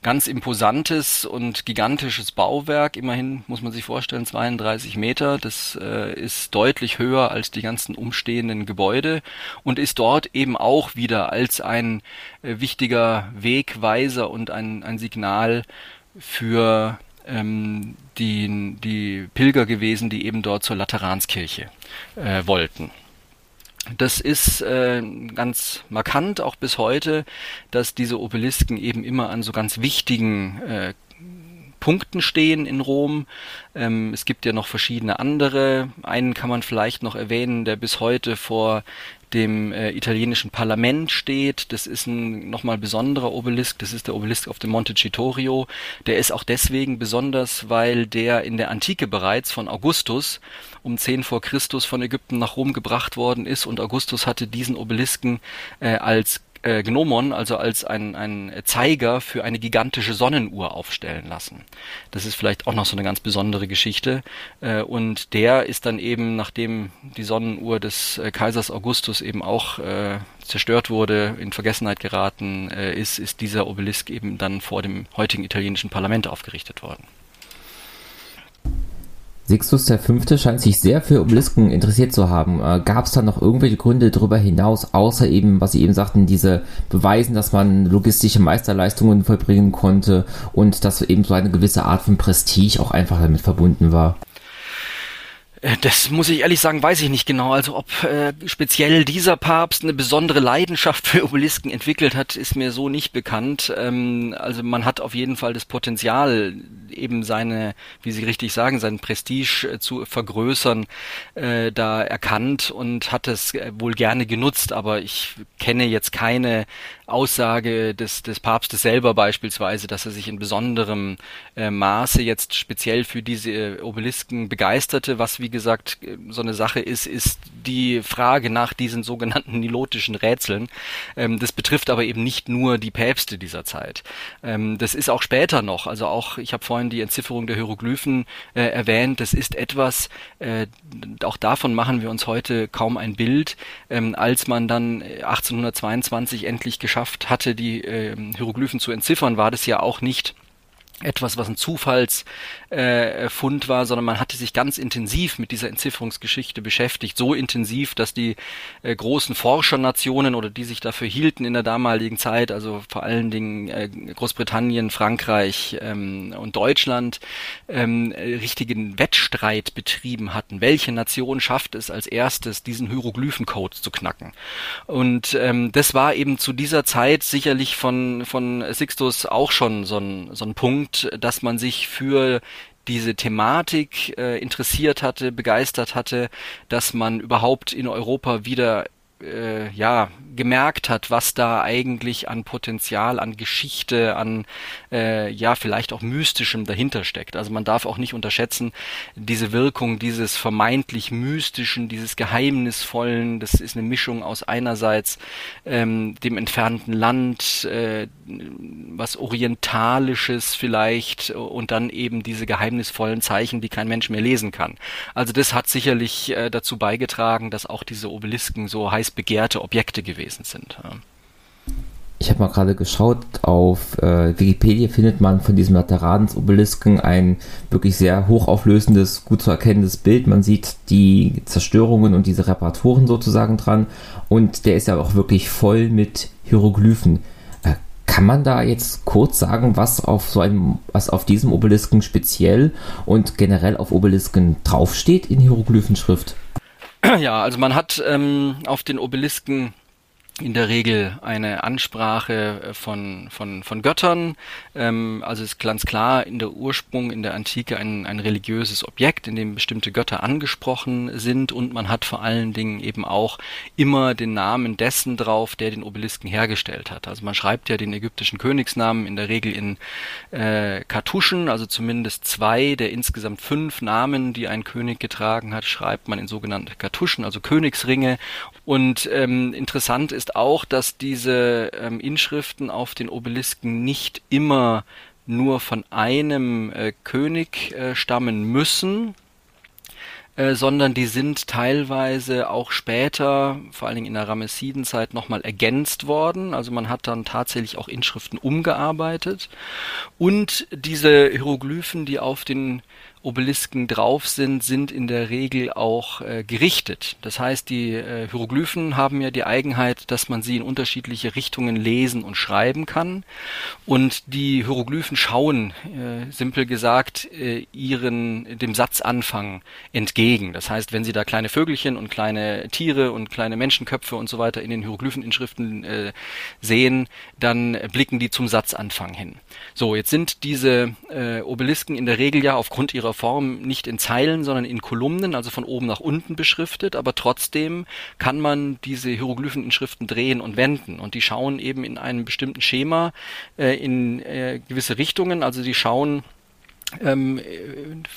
ganz imposantes und gigantisches Bauwerk. Immerhin muss man sich vorstellen, 32 Meter. Das äh, ist deutlich höher als die ganzen umstehenden Gebäude und ist dort eben auch wieder als ein äh, wichtiger Wegweiser und ein, ein Signal für ähm, die, die Pilger gewesen, die eben dort zur Lateranskirche äh, wollten. Das ist äh, ganz markant auch bis heute, dass diese Obelisken eben immer an so ganz wichtigen äh, Punkten stehen in Rom. Ähm, es gibt ja noch verschiedene andere. Einen kann man vielleicht noch erwähnen, der bis heute vor dem äh, italienischen Parlament steht. Das ist ein nochmal besonderer Obelisk. Das ist der Obelisk auf dem Monte Citorio. Der ist auch deswegen besonders, weil der in der Antike bereits von Augustus um 10 vor Christus von Ägypten nach Rom gebracht worden ist und Augustus hatte diesen Obelisken äh, als äh, Gnomon, also als ein, ein Zeiger für eine gigantische Sonnenuhr aufstellen lassen. Das ist vielleicht auch noch so eine ganz besondere Geschichte. Äh, und der ist dann eben, nachdem die Sonnenuhr des äh, Kaisers Augustus eben auch äh, zerstört wurde, in Vergessenheit geraten äh, ist, ist dieser Obelisk eben dann vor dem heutigen italienischen Parlament aufgerichtet worden. Sixtus V. scheint sich sehr für Obelisken interessiert zu haben. Äh, Gab es da noch irgendwelche Gründe darüber hinaus, außer eben, was Sie eben sagten, diese Beweisen, dass man logistische Meisterleistungen vollbringen konnte und dass eben so eine gewisse Art von Prestige auch einfach damit verbunden war? Äh, das muss ich ehrlich sagen, weiß ich nicht genau. Also ob äh, speziell dieser Papst eine besondere Leidenschaft für Obelisken entwickelt hat, ist mir so nicht bekannt. Ähm, also man hat auf jeden Fall das Potenzial, eben seine, wie Sie richtig sagen, sein Prestige äh, zu vergrößern, äh, da erkannt und hat es äh, wohl gerne genutzt. Aber ich kenne jetzt keine Aussage des, des Papstes selber beispielsweise, dass er sich in besonderem äh, Maße jetzt speziell für diese äh, Obelisken begeisterte. Was, wie gesagt, äh, so eine Sache ist, ist die Frage nach diesen sogenannten nilotischen Rätseln. Ähm, das betrifft aber eben nicht nur die Päpste dieser Zeit. Ähm, das ist auch später noch, also auch, ich habe vorhin die Entzifferung der Hieroglyphen äh, erwähnt, das ist etwas, äh, auch davon machen wir uns heute kaum ein Bild, ähm, als man dann 1822 endlich geschafft geschafft hatte, die äh, Hieroglyphen zu entziffern, war das ja auch nicht etwas, was ein Zufallsfund äh, war, sondern man hatte sich ganz intensiv mit dieser Entzifferungsgeschichte beschäftigt. So intensiv, dass die äh, großen Forschernationen oder die sich dafür hielten in der damaligen Zeit, also vor allen Dingen äh, Großbritannien, Frankreich ähm, und Deutschland, ähm, richtigen Wettstreit betrieben hatten. Welche Nation schafft es als erstes, diesen Hieroglyphencode zu knacken? Und ähm, das war eben zu dieser Zeit sicherlich von, von Sixtus auch schon so ein, so ein Punkt, Punkt, dass man sich für diese Thematik äh, interessiert hatte, begeistert hatte, dass man überhaupt in Europa wieder äh, ja gemerkt hat, was da eigentlich an Potenzial, an Geschichte, an äh, ja vielleicht auch mystischem dahinter steckt. Also man darf auch nicht unterschätzen diese Wirkung dieses vermeintlich mystischen, dieses geheimnisvollen. Das ist eine Mischung aus einerseits ähm, dem entfernten Land, äh, was orientalisches vielleicht und dann eben diese geheimnisvollen Zeichen, die kein Mensch mehr lesen kann. Also das hat sicherlich äh, dazu beigetragen, dass auch diese Obelisken so heiß begehrte Objekte gewesen sind. Ich habe mal gerade geschaut, auf äh, Wikipedia findet man von diesem Lateransobelisken ein wirklich sehr hochauflösendes, gut zu erkennendes Bild. Man sieht die Zerstörungen und diese Reparaturen sozusagen dran und der ist ja auch wirklich voll mit Hieroglyphen. Äh, kann man da jetzt kurz sagen, was auf so einem, was auf diesem Obelisken speziell und generell auf Obelisken draufsteht in Hieroglyphenschrift? Ja, also man hat ähm, auf den Obelisken in der Regel eine Ansprache äh, von, von, von Göttern. Ähm, also ist ganz klar in der Ursprung, in der Antike ein, ein religiöses Objekt, in dem bestimmte Götter angesprochen sind und man hat vor allen Dingen eben auch immer den Namen dessen drauf, der den Obelisken hergestellt hat. Also man schreibt ja den ägyptischen Königsnamen in der Regel in äh, Kartuschen, also zumindest zwei der insgesamt fünf Namen, die ein König getragen hat, schreibt man in sogenannte Kartuschen, also Königsringe. Und ähm, interessant ist auch, dass diese ähm, Inschriften auf den Obelisken nicht immer nur von einem äh, König äh, stammen müssen, äh, sondern die sind teilweise auch später, vor allen Dingen in der Ramessidenzeit, nochmal ergänzt worden. Also man hat dann tatsächlich auch Inschriften umgearbeitet. Und diese Hieroglyphen, die auf den Obelisken drauf sind, sind in der Regel auch äh, gerichtet. Das heißt, die äh, Hieroglyphen haben ja die Eigenheit, dass man sie in unterschiedliche Richtungen lesen und schreiben kann. Und die Hieroglyphen schauen, äh, simpel gesagt, äh, ihren dem Satzanfang entgegen. Das heißt, wenn Sie da kleine Vögelchen und kleine Tiere und kleine Menschenköpfe und so weiter in den Hieroglypheninschriften äh, sehen, dann blicken die zum Satzanfang hin. So, jetzt sind diese äh, Obelisken in der Regel ja aufgrund ihrer Form nicht in Zeilen, sondern in Kolumnen, also von oben nach unten beschriftet, aber trotzdem kann man diese Hieroglyphen in Schriften drehen und wenden. Und die schauen eben in einem bestimmten Schema äh, in äh, gewisse Richtungen, also die schauen ähm,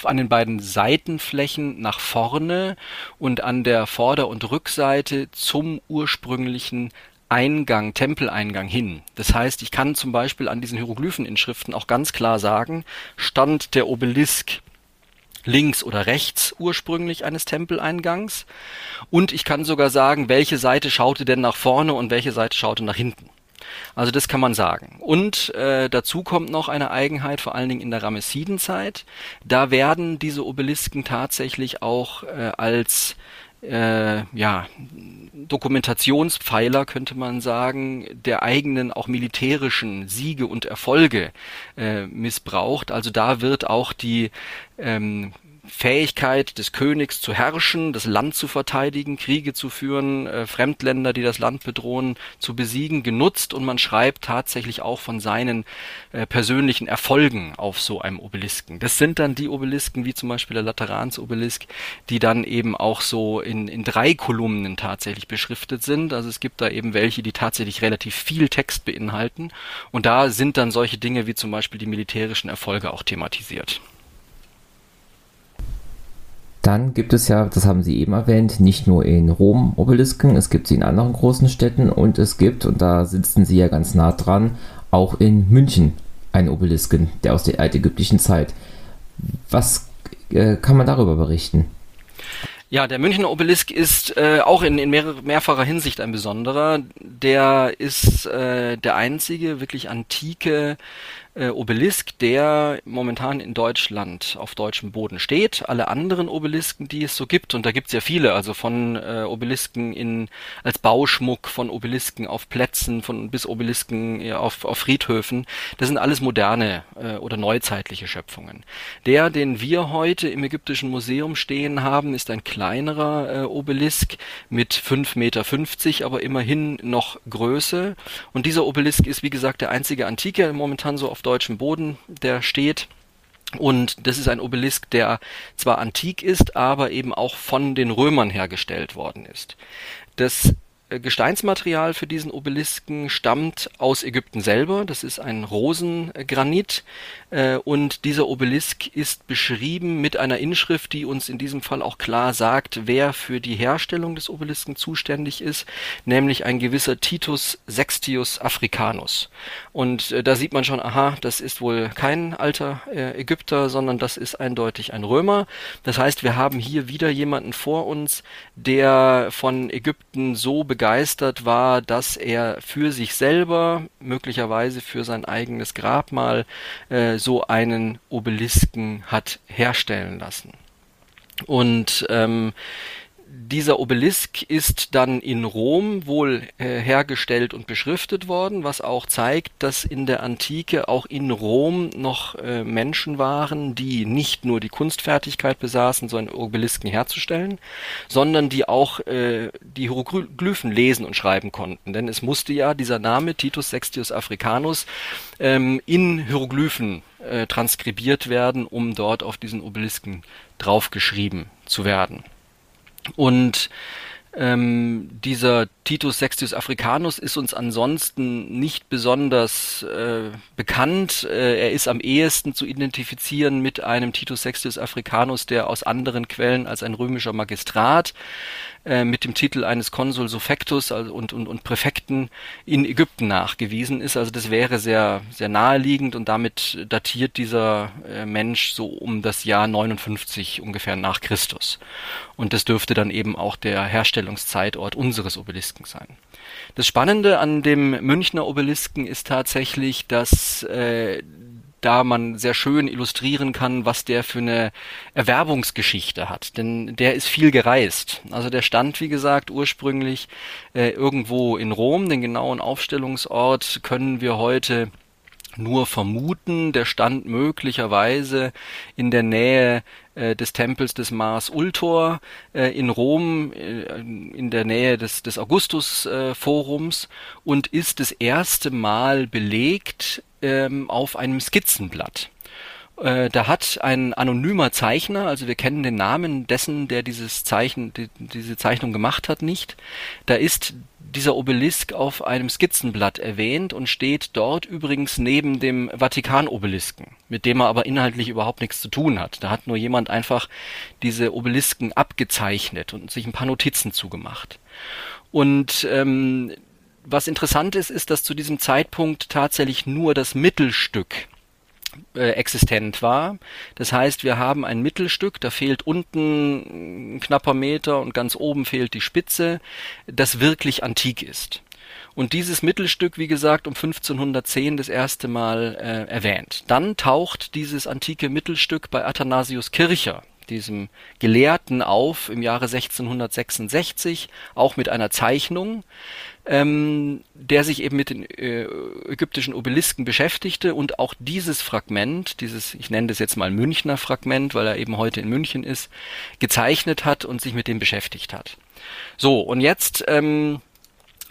an den beiden Seitenflächen nach vorne und an der Vorder- und Rückseite zum ursprünglichen Eingang, Tempeleingang hin. Das heißt, ich kann zum Beispiel an diesen Hieroglypheninschriften auch ganz klar sagen, stand der Obelisk links oder rechts ursprünglich eines Tempeleingangs. Und ich kann sogar sagen, welche Seite schaute denn nach vorne und welche Seite schaute nach hinten. Also das kann man sagen. Und äh, dazu kommt noch eine Eigenheit, vor allen Dingen in der Ramessidenzeit. Da werden diese Obelisken tatsächlich auch äh, als äh, ja, Dokumentationspfeiler, könnte man sagen, der eigenen auch militärischen Siege und Erfolge äh, missbraucht. Also da wird auch die ähm, Fähigkeit des Königs zu herrschen, das Land zu verteidigen, Kriege zu führen, äh, Fremdländer, die das Land bedrohen, zu besiegen, genutzt und man schreibt tatsächlich auch von seinen äh, persönlichen Erfolgen auf so einem Obelisken. Das sind dann die Obelisken, wie zum Beispiel der Lateransobelisk, die dann eben auch so in, in drei Kolumnen tatsächlich beschriftet sind. Also es gibt da eben welche, die tatsächlich relativ viel Text beinhalten und da sind dann solche Dinge wie zum Beispiel die militärischen Erfolge auch thematisiert. Dann gibt es ja, das haben Sie eben erwähnt, nicht nur in Rom Obelisken, es gibt sie in anderen großen Städten und es gibt, und da sitzen Sie ja ganz nah dran, auch in München einen Obelisken, der aus der altägyptischen Zeit. Was äh, kann man darüber berichten? Ja, der Münchner Obelisk ist äh, auch in, in mehr, mehrfacher Hinsicht ein besonderer. Der ist äh, der einzige wirklich antike äh, Obelisk, der momentan in Deutschland auf deutschem Boden steht. Alle anderen Obelisken, die es so gibt, und da gibt es ja viele, also von äh, Obelisken in als Bauschmuck, von Obelisken auf Plätzen, von bis Obelisken ja, auf, auf Friedhöfen, das sind alles moderne äh, oder neuzeitliche Schöpfungen. Der, den wir heute im Ägyptischen Museum stehen haben, ist ein kleinerer äh, Obelisk mit 5,50 Meter, aber immerhin noch Größe. Und dieser Obelisk ist, wie gesagt, der einzige Antike momentan so auf deutschem Boden, der steht. Und das ist ein Obelisk, der zwar antik ist, aber eben auch von den Römern hergestellt worden ist. Das Gesteinsmaterial für diesen Obelisken stammt aus Ägypten selber. Das ist ein Rosengranit. Äh, und dieser Obelisk ist beschrieben mit einer Inschrift, die uns in diesem Fall auch klar sagt, wer für die Herstellung des Obelisken zuständig ist, nämlich ein gewisser Titus Sextius Africanus. Und äh, da sieht man schon, aha, das ist wohl kein alter Ägypter, sondern das ist eindeutig ein Römer. Das heißt, wir haben hier wieder jemanden vor uns, der von Ägypten so begeistert war, dass er für sich selber, möglicherweise für sein eigenes Grabmal, äh, so einen Obelisken hat herstellen lassen. Und ähm, dieser Obelisk ist dann in Rom wohl äh, hergestellt und beschriftet worden, was auch zeigt, dass in der Antike auch in Rom noch äh, Menschen waren, die nicht nur die Kunstfertigkeit besaßen, so einen Obelisken herzustellen, sondern die auch äh, die Hieroglyphen lesen und schreiben konnten. Denn es musste ja dieser Name Titus Sextius Africanus ähm, in Hieroglyphen transkribiert werden, um dort auf diesen Obelisken draufgeschrieben zu werden. Und ähm, dieser Titus Sextius Africanus ist uns ansonsten nicht besonders äh, bekannt. Äh, er ist am ehesten zu identifizieren mit einem Titus Sextius Africanus, der aus anderen Quellen als ein römischer Magistrat äh, mit dem Titel eines Konsul Suffectus also und, und, und Präfekten in Ägypten nachgewiesen ist. Also das wäre sehr, sehr naheliegend und damit datiert dieser äh, Mensch so um das Jahr 59 ungefähr nach Christus. Und das dürfte dann eben auch der Herstellungszeitort unseres Obelisken sein. Das Spannende an dem Münchner Obelisken ist tatsächlich, dass äh, da man sehr schön illustrieren kann, was der für eine Erwerbungsgeschichte hat. Denn der ist viel gereist. Also der stand, wie gesagt, ursprünglich äh, irgendwo in Rom. Den genauen Aufstellungsort können wir heute nur vermuten. Der stand möglicherweise in der Nähe äh, des Tempels des Mars Ultor äh, in Rom, äh, in der Nähe des, des Augustus-Forums äh, und ist das erste Mal belegt ähm, auf einem Skizzenblatt. Äh, da hat ein anonymer Zeichner, also wir kennen den Namen dessen, der dieses Zeichen, die, diese Zeichnung gemacht hat, nicht. Da ist dieser Obelisk auf einem Skizzenblatt erwähnt und steht dort übrigens neben dem Vatikan-Obelisken, mit dem er aber inhaltlich überhaupt nichts zu tun hat. Da hat nur jemand einfach diese Obelisken abgezeichnet und sich ein paar Notizen zugemacht. Und ähm, was interessant ist, ist, dass zu diesem Zeitpunkt tatsächlich nur das Mittelstück äh, existent war. Das heißt, wir haben ein Mittelstück, da fehlt unten ein knapper Meter und ganz oben fehlt die Spitze, das wirklich antik ist. Und dieses Mittelstück, wie gesagt, um 1510 das erste Mal äh, erwähnt. Dann taucht dieses antike Mittelstück bei Athanasius Kircher, diesem Gelehrten auf im Jahre 1666, auch mit einer Zeichnung ähm, der sich eben mit den äh, ägyptischen Obelisken beschäftigte und auch dieses Fragment, dieses, ich nenne das jetzt mal Münchner Fragment, weil er eben heute in München ist, gezeichnet hat und sich mit dem beschäftigt hat. So, und jetzt ähm,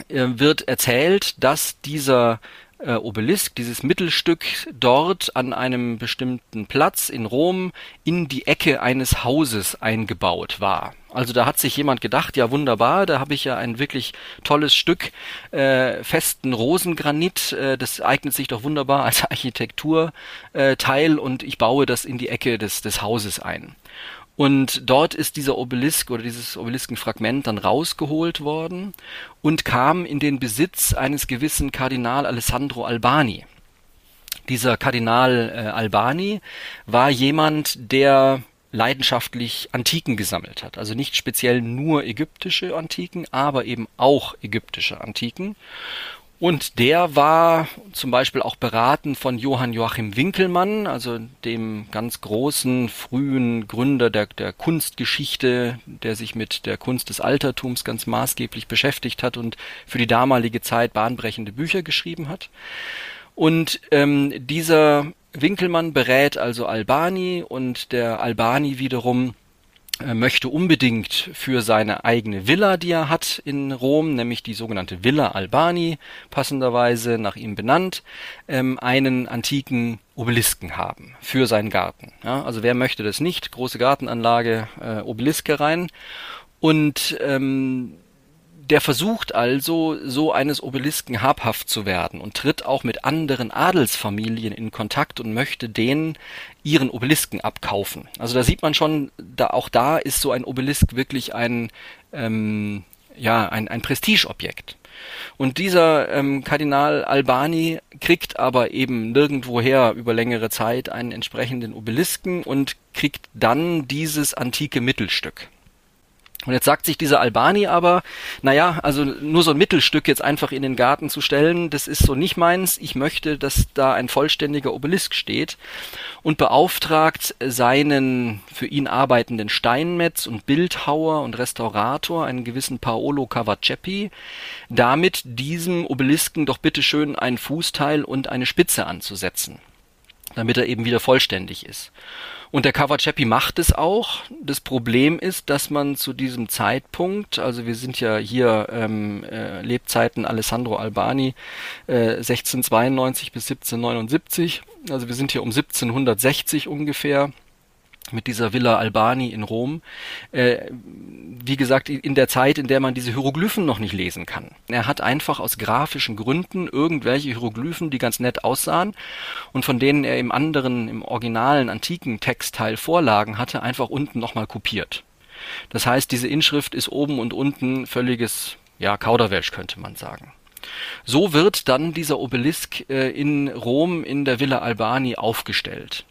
äh, wird erzählt, dass dieser Obelisk, dieses Mittelstück dort an einem bestimmten Platz in Rom in die Ecke eines Hauses eingebaut war. Also da hat sich jemand gedacht, ja wunderbar, da habe ich ja ein wirklich tolles Stück äh, festen Rosengranit, äh, das eignet sich doch wunderbar als (laughs) Architekturteil äh, und ich baue das in die Ecke des, des Hauses ein. Und dort ist dieser Obelisk oder dieses Obeliskenfragment dann rausgeholt worden und kam in den Besitz eines gewissen Kardinal Alessandro Albani. Dieser Kardinal äh, Albani war jemand, der leidenschaftlich Antiken gesammelt hat. Also nicht speziell nur ägyptische Antiken, aber eben auch ägyptische Antiken. Und der war zum Beispiel auch beraten von Johann Joachim Winkelmann, also dem ganz großen frühen Gründer der, der Kunstgeschichte, der sich mit der Kunst des Altertums ganz maßgeblich beschäftigt hat und für die damalige Zeit bahnbrechende Bücher geschrieben hat. Und ähm, dieser Winkelmann berät also Albani und der Albani wiederum möchte unbedingt für seine eigene Villa, die er hat in Rom, nämlich die sogenannte Villa Albani, passenderweise nach ihm benannt, ähm, einen antiken Obelisken haben für seinen Garten. Ja, also wer möchte das nicht? Große Gartenanlage, äh, Obeliske rein. Und ähm, der versucht also, so eines Obelisken habhaft zu werden und tritt auch mit anderen Adelsfamilien in Kontakt und möchte denen ihren Obelisken abkaufen. Also da sieht man schon, da auch da ist so ein Obelisk wirklich ein ähm, ja ein, ein Prestigeobjekt. Und dieser ähm, Kardinal Albani kriegt aber eben nirgendwoher über längere Zeit einen entsprechenden Obelisken und kriegt dann dieses antike Mittelstück. Und jetzt sagt sich dieser Albani aber, naja, also nur so ein Mittelstück jetzt einfach in den Garten zu stellen, das ist so nicht meins. Ich möchte, dass da ein vollständiger Obelisk steht und beauftragt seinen für ihn arbeitenden Steinmetz und Bildhauer und Restaurator, einen gewissen Paolo Cavaceppi, damit diesem Obelisken doch bitteschön ein Fußteil und eine Spitze anzusetzen, damit er eben wieder vollständig ist. Und der Cavaceppi macht es auch. Das Problem ist, dass man zu diesem Zeitpunkt, also wir sind ja hier ähm, äh, Lebzeiten Alessandro Albani äh, 1692 bis 1779, also wir sind hier um 1760 ungefähr mit dieser Villa Albani in Rom, äh, wie gesagt, in der Zeit, in der man diese Hieroglyphen noch nicht lesen kann. Er hat einfach aus grafischen Gründen irgendwelche Hieroglyphen, die ganz nett aussahen und von denen er im anderen, im originalen antiken Textteil Vorlagen hatte, einfach unten nochmal kopiert. Das heißt, diese Inschrift ist oben und unten völliges, ja, Kauderwelsch könnte man sagen. So wird dann dieser Obelisk äh, in Rom in der Villa Albani aufgestellt.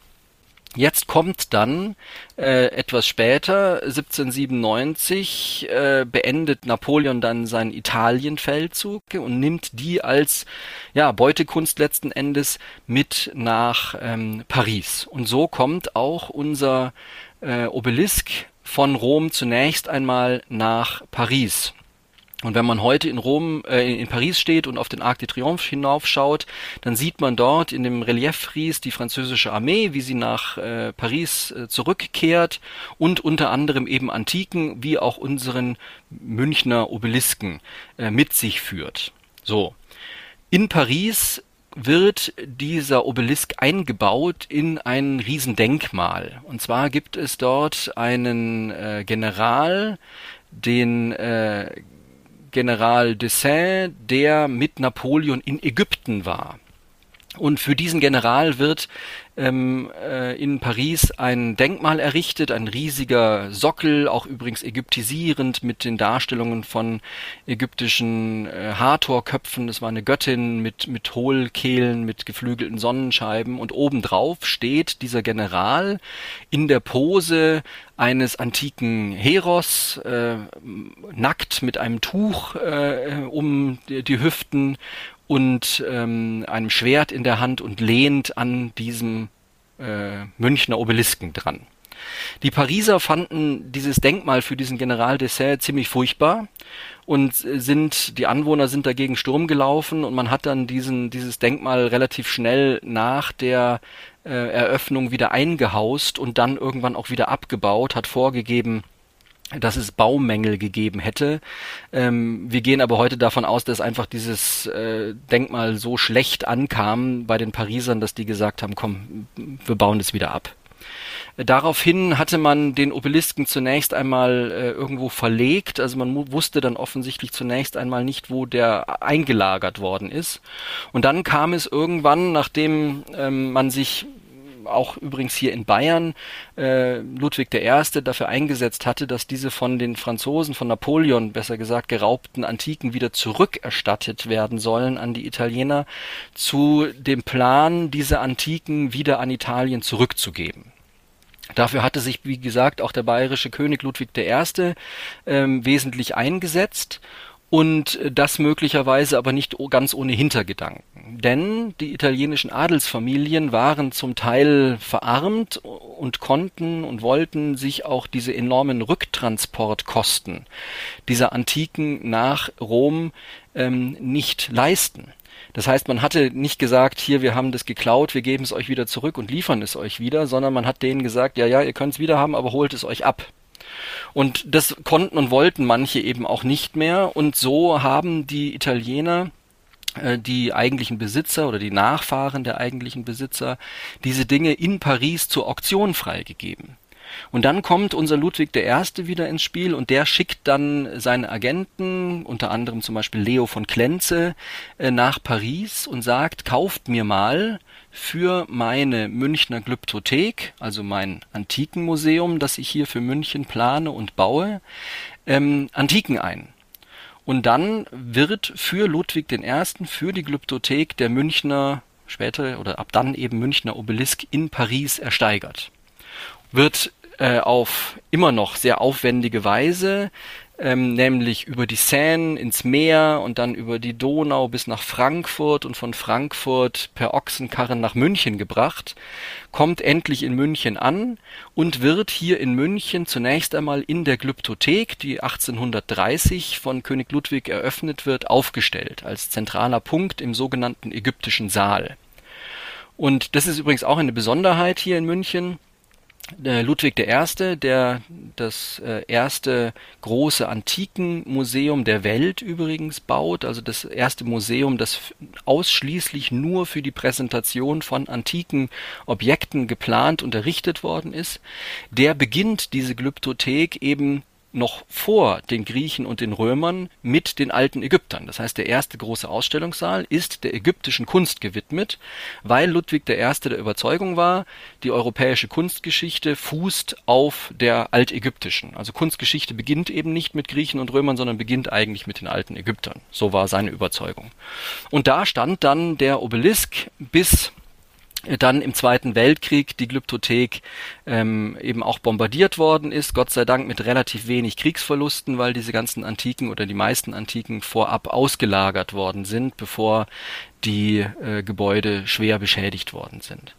Jetzt kommt dann äh, etwas später, 1797, äh, beendet Napoleon dann seinen Italienfeldzug und nimmt die als ja, Beutekunst letzten Endes mit nach ähm, Paris. Und so kommt auch unser äh, Obelisk von Rom zunächst einmal nach Paris. Und wenn man heute in Rom, äh, in Paris steht und auf den Arc de Triomphe hinaufschaut, dann sieht man dort in dem Relieffries die französische Armee, wie sie nach äh, Paris äh, zurückkehrt und unter anderem eben Antiken wie auch unseren Münchner Obelisken äh, mit sich führt. So. In Paris wird dieser Obelisk eingebaut in ein Riesendenkmal. Und zwar gibt es dort einen äh, General, den äh, General Dessin, der mit Napoleon in Ägypten war. Und für diesen General wird ähm, äh, in Paris ein Denkmal errichtet, ein riesiger Sockel, auch übrigens ägyptisierend mit den Darstellungen von ägyptischen äh, Hathor-Köpfen. Das war eine Göttin mit, mit Hohlkehlen, mit geflügelten Sonnenscheiben. Und obendrauf steht dieser General in der Pose eines antiken Heros, äh, nackt mit einem Tuch äh, um die, die Hüften und ähm, einem Schwert in der Hand und lehnt an diesem äh, Münchner Obelisken dran. Die Pariser fanden dieses Denkmal für diesen General Dessert ziemlich furchtbar und sind, die Anwohner sind dagegen Sturm gelaufen und man hat dann diesen, dieses Denkmal relativ schnell nach der äh, Eröffnung wieder eingehaust und dann irgendwann auch wieder abgebaut, hat vorgegeben, dass es Baumängel gegeben hätte. Ähm, wir gehen aber heute davon aus, dass einfach dieses äh, Denkmal so schlecht ankam bei den Parisern, dass die gesagt haben, komm, wir bauen das wieder ab. Daraufhin hatte man den Obelisken zunächst einmal äh, irgendwo verlegt, also man wusste dann offensichtlich zunächst einmal nicht, wo der eingelagert worden ist. Und dann kam es irgendwann, nachdem ähm, man sich auch übrigens hier in Bayern äh, Ludwig I. dafür eingesetzt hatte, dass diese von den Franzosen, von Napoleon besser gesagt, geraubten Antiken wieder zurückerstattet werden sollen an die Italiener, zu dem Plan, diese Antiken wieder an Italien zurückzugeben. Dafür hatte sich, wie gesagt, auch der bayerische König Ludwig I. Ähm, wesentlich eingesetzt und das möglicherweise aber nicht ganz ohne Hintergedanken. Denn die italienischen Adelsfamilien waren zum Teil verarmt und konnten und wollten sich auch diese enormen Rücktransportkosten dieser Antiken nach Rom ähm, nicht leisten. Das heißt, man hatte nicht gesagt, hier, wir haben das geklaut, wir geben es euch wieder zurück und liefern es euch wieder, sondern man hat denen gesagt, ja, ja, ihr könnt es wieder haben, aber holt es euch ab. Und das konnten und wollten manche eben auch nicht mehr. Und so haben die Italiener äh, die eigentlichen Besitzer oder die Nachfahren der eigentlichen Besitzer diese Dinge in Paris zur Auktion freigegeben. Und dann kommt unser Ludwig I. wieder ins Spiel und der schickt dann seine Agenten, unter anderem zum Beispiel Leo von Klenze, äh, nach Paris und sagt, kauft mir mal für meine Münchner Glyptothek, also mein Antikenmuseum, das ich hier für München plane und baue, ähm, Antiken ein. Und dann wird für Ludwig I., für die Glyptothek der Münchner, später oder ab dann eben Münchner Obelisk in Paris ersteigert. Wird äh, auf immer noch sehr aufwendige Weise ähm, nämlich über die Seine ins Meer und dann über die Donau bis nach Frankfurt und von Frankfurt per Ochsenkarren nach München gebracht, kommt endlich in München an und wird hier in München zunächst einmal in der Glyptothek, die 1830 von König Ludwig eröffnet wird, aufgestellt als zentraler Punkt im sogenannten ägyptischen Saal. Und das ist übrigens auch eine Besonderheit hier in München Ludwig I., der das äh, erste große Antikenmuseum der Welt übrigens baut, also das erste Museum, das ausschließlich nur für die Präsentation von antiken Objekten geplant und errichtet worden ist, der beginnt diese Glyptothek eben noch vor den Griechen und den Römern mit den alten Ägyptern. Das heißt, der erste große Ausstellungssaal ist der ägyptischen Kunst gewidmet, weil Ludwig I. der Überzeugung war, die europäische Kunstgeschichte fußt auf der altägyptischen. Also Kunstgeschichte beginnt eben nicht mit Griechen und Römern, sondern beginnt eigentlich mit den alten Ägyptern. So war seine Überzeugung. Und da stand dann der Obelisk bis dann im Zweiten Weltkrieg die Glyptothek ähm, eben auch bombardiert worden ist, Gott sei Dank mit relativ wenig Kriegsverlusten, weil diese ganzen Antiken oder die meisten Antiken vorab ausgelagert worden sind, bevor die äh, Gebäude schwer beschädigt worden sind.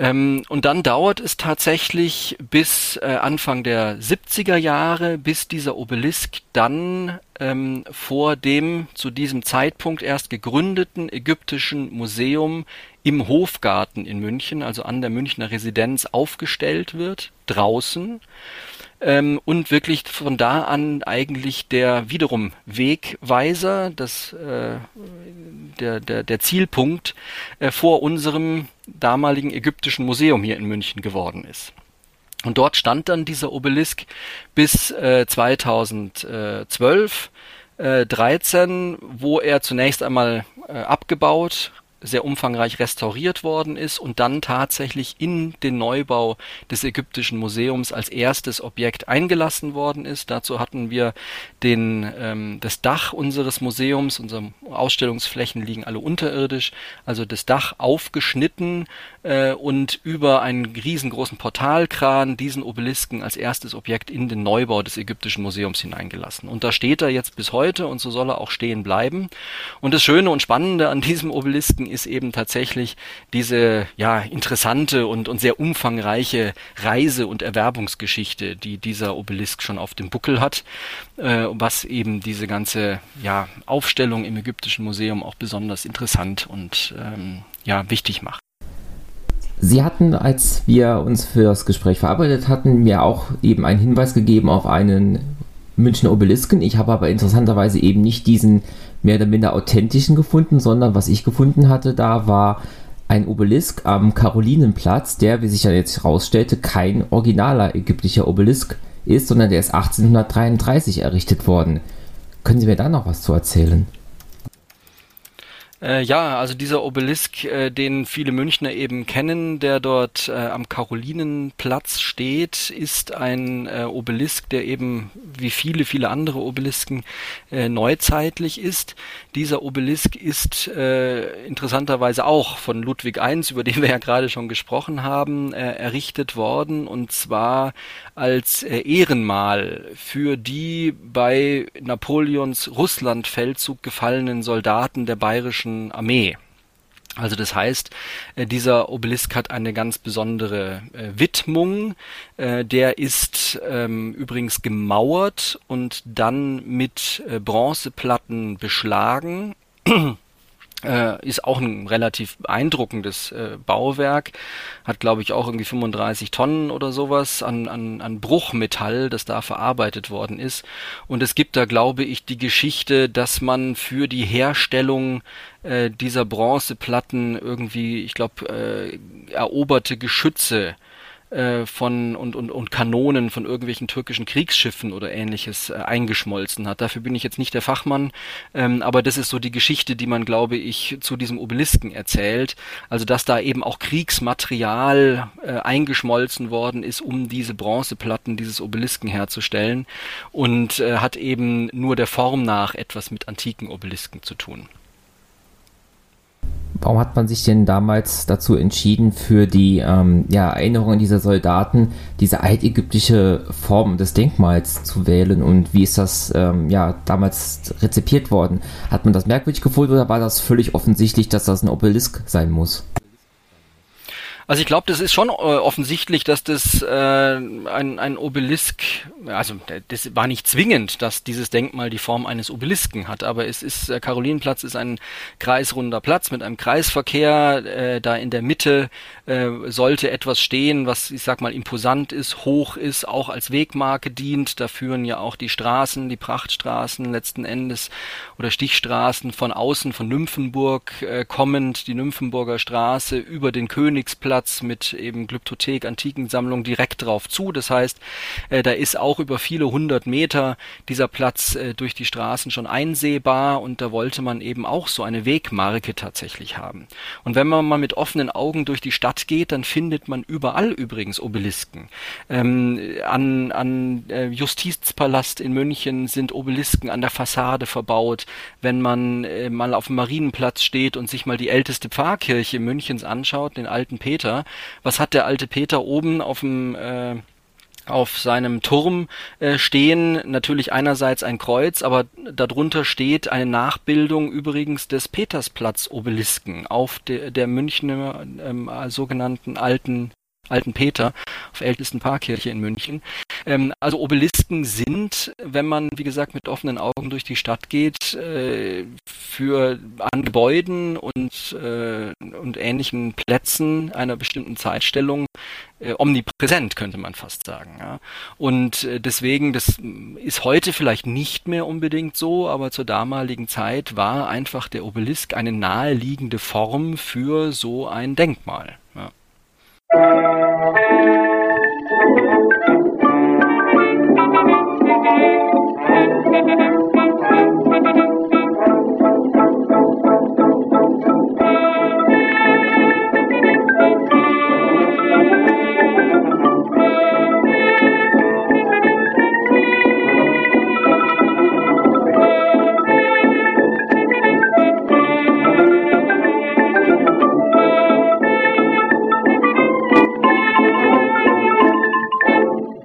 Ähm, und dann dauert es tatsächlich bis äh, Anfang der 70er Jahre, bis dieser Obelisk dann ähm, vor dem zu diesem Zeitpunkt erst gegründeten ägyptischen Museum im Hofgarten in München, also an der Münchner Residenz, aufgestellt wird, draußen. Ähm, und wirklich von da an eigentlich der wiederum Wegweiser, das, äh, der, der, der Zielpunkt äh, vor unserem damaligen ägyptischen Museum hier in München geworden ist. Und dort stand dann dieser Obelisk bis äh, 2012, äh, 13, wo er zunächst einmal äh, abgebaut, sehr umfangreich restauriert worden ist und dann tatsächlich in den Neubau des Ägyptischen Museums als erstes Objekt eingelassen worden ist. Dazu hatten wir den, ähm, das Dach unseres Museums, unsere Ausstellungsflächen liegen alle unterirdisch, also das Dach aufgeschnitten äh, und über einen riesengroßen Portalkran diesen Obelisken als erstes Objekt in den Neubau des Ägyptischen Museums hineingelassen. Und da steht er jetzt bis heute und so soll er auch stehen bleiben. Und das Schöne und Spannende an diesem Obelisken ist eben tatsächlich diese ja interessante und, und sehr umfangreiche Reise- und Erwerbungsgeschichte, die dieser Obelisk schon auf dem Buckel hat, äh, was eben diese ganze ja, Aufstellung im Ägyptischen Museum auch besonders interessant und ähm, ja, wichtig macht. Sie hatten, als wir uns für das Gespräch verabredet hatten, mir auch eben einen Hinweis gegeben auf einen Münchner Obelisken. Ich habe aber interessanterweise eben nicht diesen mehr oder minder authentischen gefunden, sondern was ich gefunden hatte, da war ein Obelisk am Karolinenplatz, der, wie sich ja jetzt herausstellte, kein originaler ägyptischer Obelisk ist, sondern der ist 1833 errichtet worden. Können Sie mir da noch was zu erzählen? Äh, ja, also dieser Obelisk, äh, den viele Münchner eben kennen, der dort äh, am Karolinenplatz steht, ist ein äh, Obelisk, der eben wie viele, viele andere Obelisken äh, neuzeitlich ist. Dieser Obelisk ist äh, interessanterweise auch von Ludwig I, über den wir ja gerade schon gesprochen haben, errichtet worden und zwar als Ehrenmal für die bei Napoleons Russlandfeldzug gefallenen Soldaten der bayerischen deutschen Armee. Also das heißt, äh, dieser Obelisk hat eine ganz besondere äh, Widmung. Äh, der ist ähm, übrigens gemauert und dann mit Bronzeplatten beschlagen. (clears throat) Äh, ist auch ein relativ beeindruckendes äh, Bauwerk, hat glaube ich auch irgendwie 35 Tonnen oder sowas an, an, an Bruchmetall, das da verarbeitet worden ist. Und es gibt da glaube ich die Geschichte, dass man für die Herstellung äh, dieser Bronzeplatten irgendwie, ich glaube, äh, eroberte Geschütze äh, von und, und, und Kanonen von irgendwelchen türkischen Kriegsschiffen oder ähnliches äh, eingeschmolzen hat. Dafür bin ich jetzt nicht der Fachmann, ähm, aber das ist so die Geschichte, die man, glaube ich, zu diesem Obelisken erzählt. Also dass da eben auch Kriegsmaterial äh, eingeschmolzen worden ist, um diese Bronzeplatten dieses Obelisken herzustellen und äh, hat eben nur der Form nach etwas mit antiken Obelisken zu tun. Warum hat man sich denn damals dazu entschieden, für die ähm, ja, Erinnerungen dieser Soldaten diese altägyptische Form des Denkmals zu wählen und wie ist das ähm, ja, damals rezipiert worden? Hat man das merkwürdig gefunden oder war das völlig offensichtlich, dass das ein Obelisk sein muss? Also ich glaube, das ist schon äh, offensichtlich, dass das äh, ein, ein Obelisk, also das war nicht zwingend, dass dieses Denkmal die Form eines Obelisken hat, aber es ist, äh, Karolinenplatz ist ein kreisrunder Platz mit einem Kreisverkehr, äh, da in der Mitte äh, sollte etwas stehen, was ich sag mal imposant ist, hoch ist, auch als Wegmarke dient. Da führen ja auch die Straßen, die Prachtstraßen letzten Endes oder Stichstraßen von außen, von Nymphenburg äh, kommend, die Nymphenburger Straße über den Königsplatz Platz mit eben Glyptothek, Antikensammlung direkt drauf zu. Das heißt, äh, da ist auch über viele hundert Meter dieser Platz äh, durch die Straßen schon einsehbar und da wollte man eben auch so eine Wegmarke tatsächlich haben. Und wenn man mal mit offenen Augen durch die Stadt geht, dann findet man überall übrigens Obelisken. Ähm, an an äh, Justizpalast in München sind Obelisken an der Fassade verbaut. Wenn man äh, mal auf dem Marienplatz steht und sich mal die älteste Pfarrkirche Münchens anschaut, den alten Peter, Peter. Was hat der alte Peter oben auf dem äh, auf seinem Turm äh, stehen natürlich einerseits ein Kreuz, aber darunter steht eine Nachbildung übrigens des Petersplatz-Obelisken auf de, der Münchner ähm, sogenannten alten alten Peter, auf ältesten Pfarrkirche in München. Ähm, also Obelisken sind, wenn man, wie gesagt, mit offenen Augen durch die Stadt geht, äh, für an Gebäuden und, äh, und ähnlichen Plätzen einer bestimmten Zeitstellung äh, omnipräsent, könnte man fast sagen. Ja. Und äh, deswegen, das ist heute vielleicht nicht mehr unbedingt so, aber zur damaligen Zeit war einfach der Obelisk eine naheliegende Form für so ein Denkmal. Ja.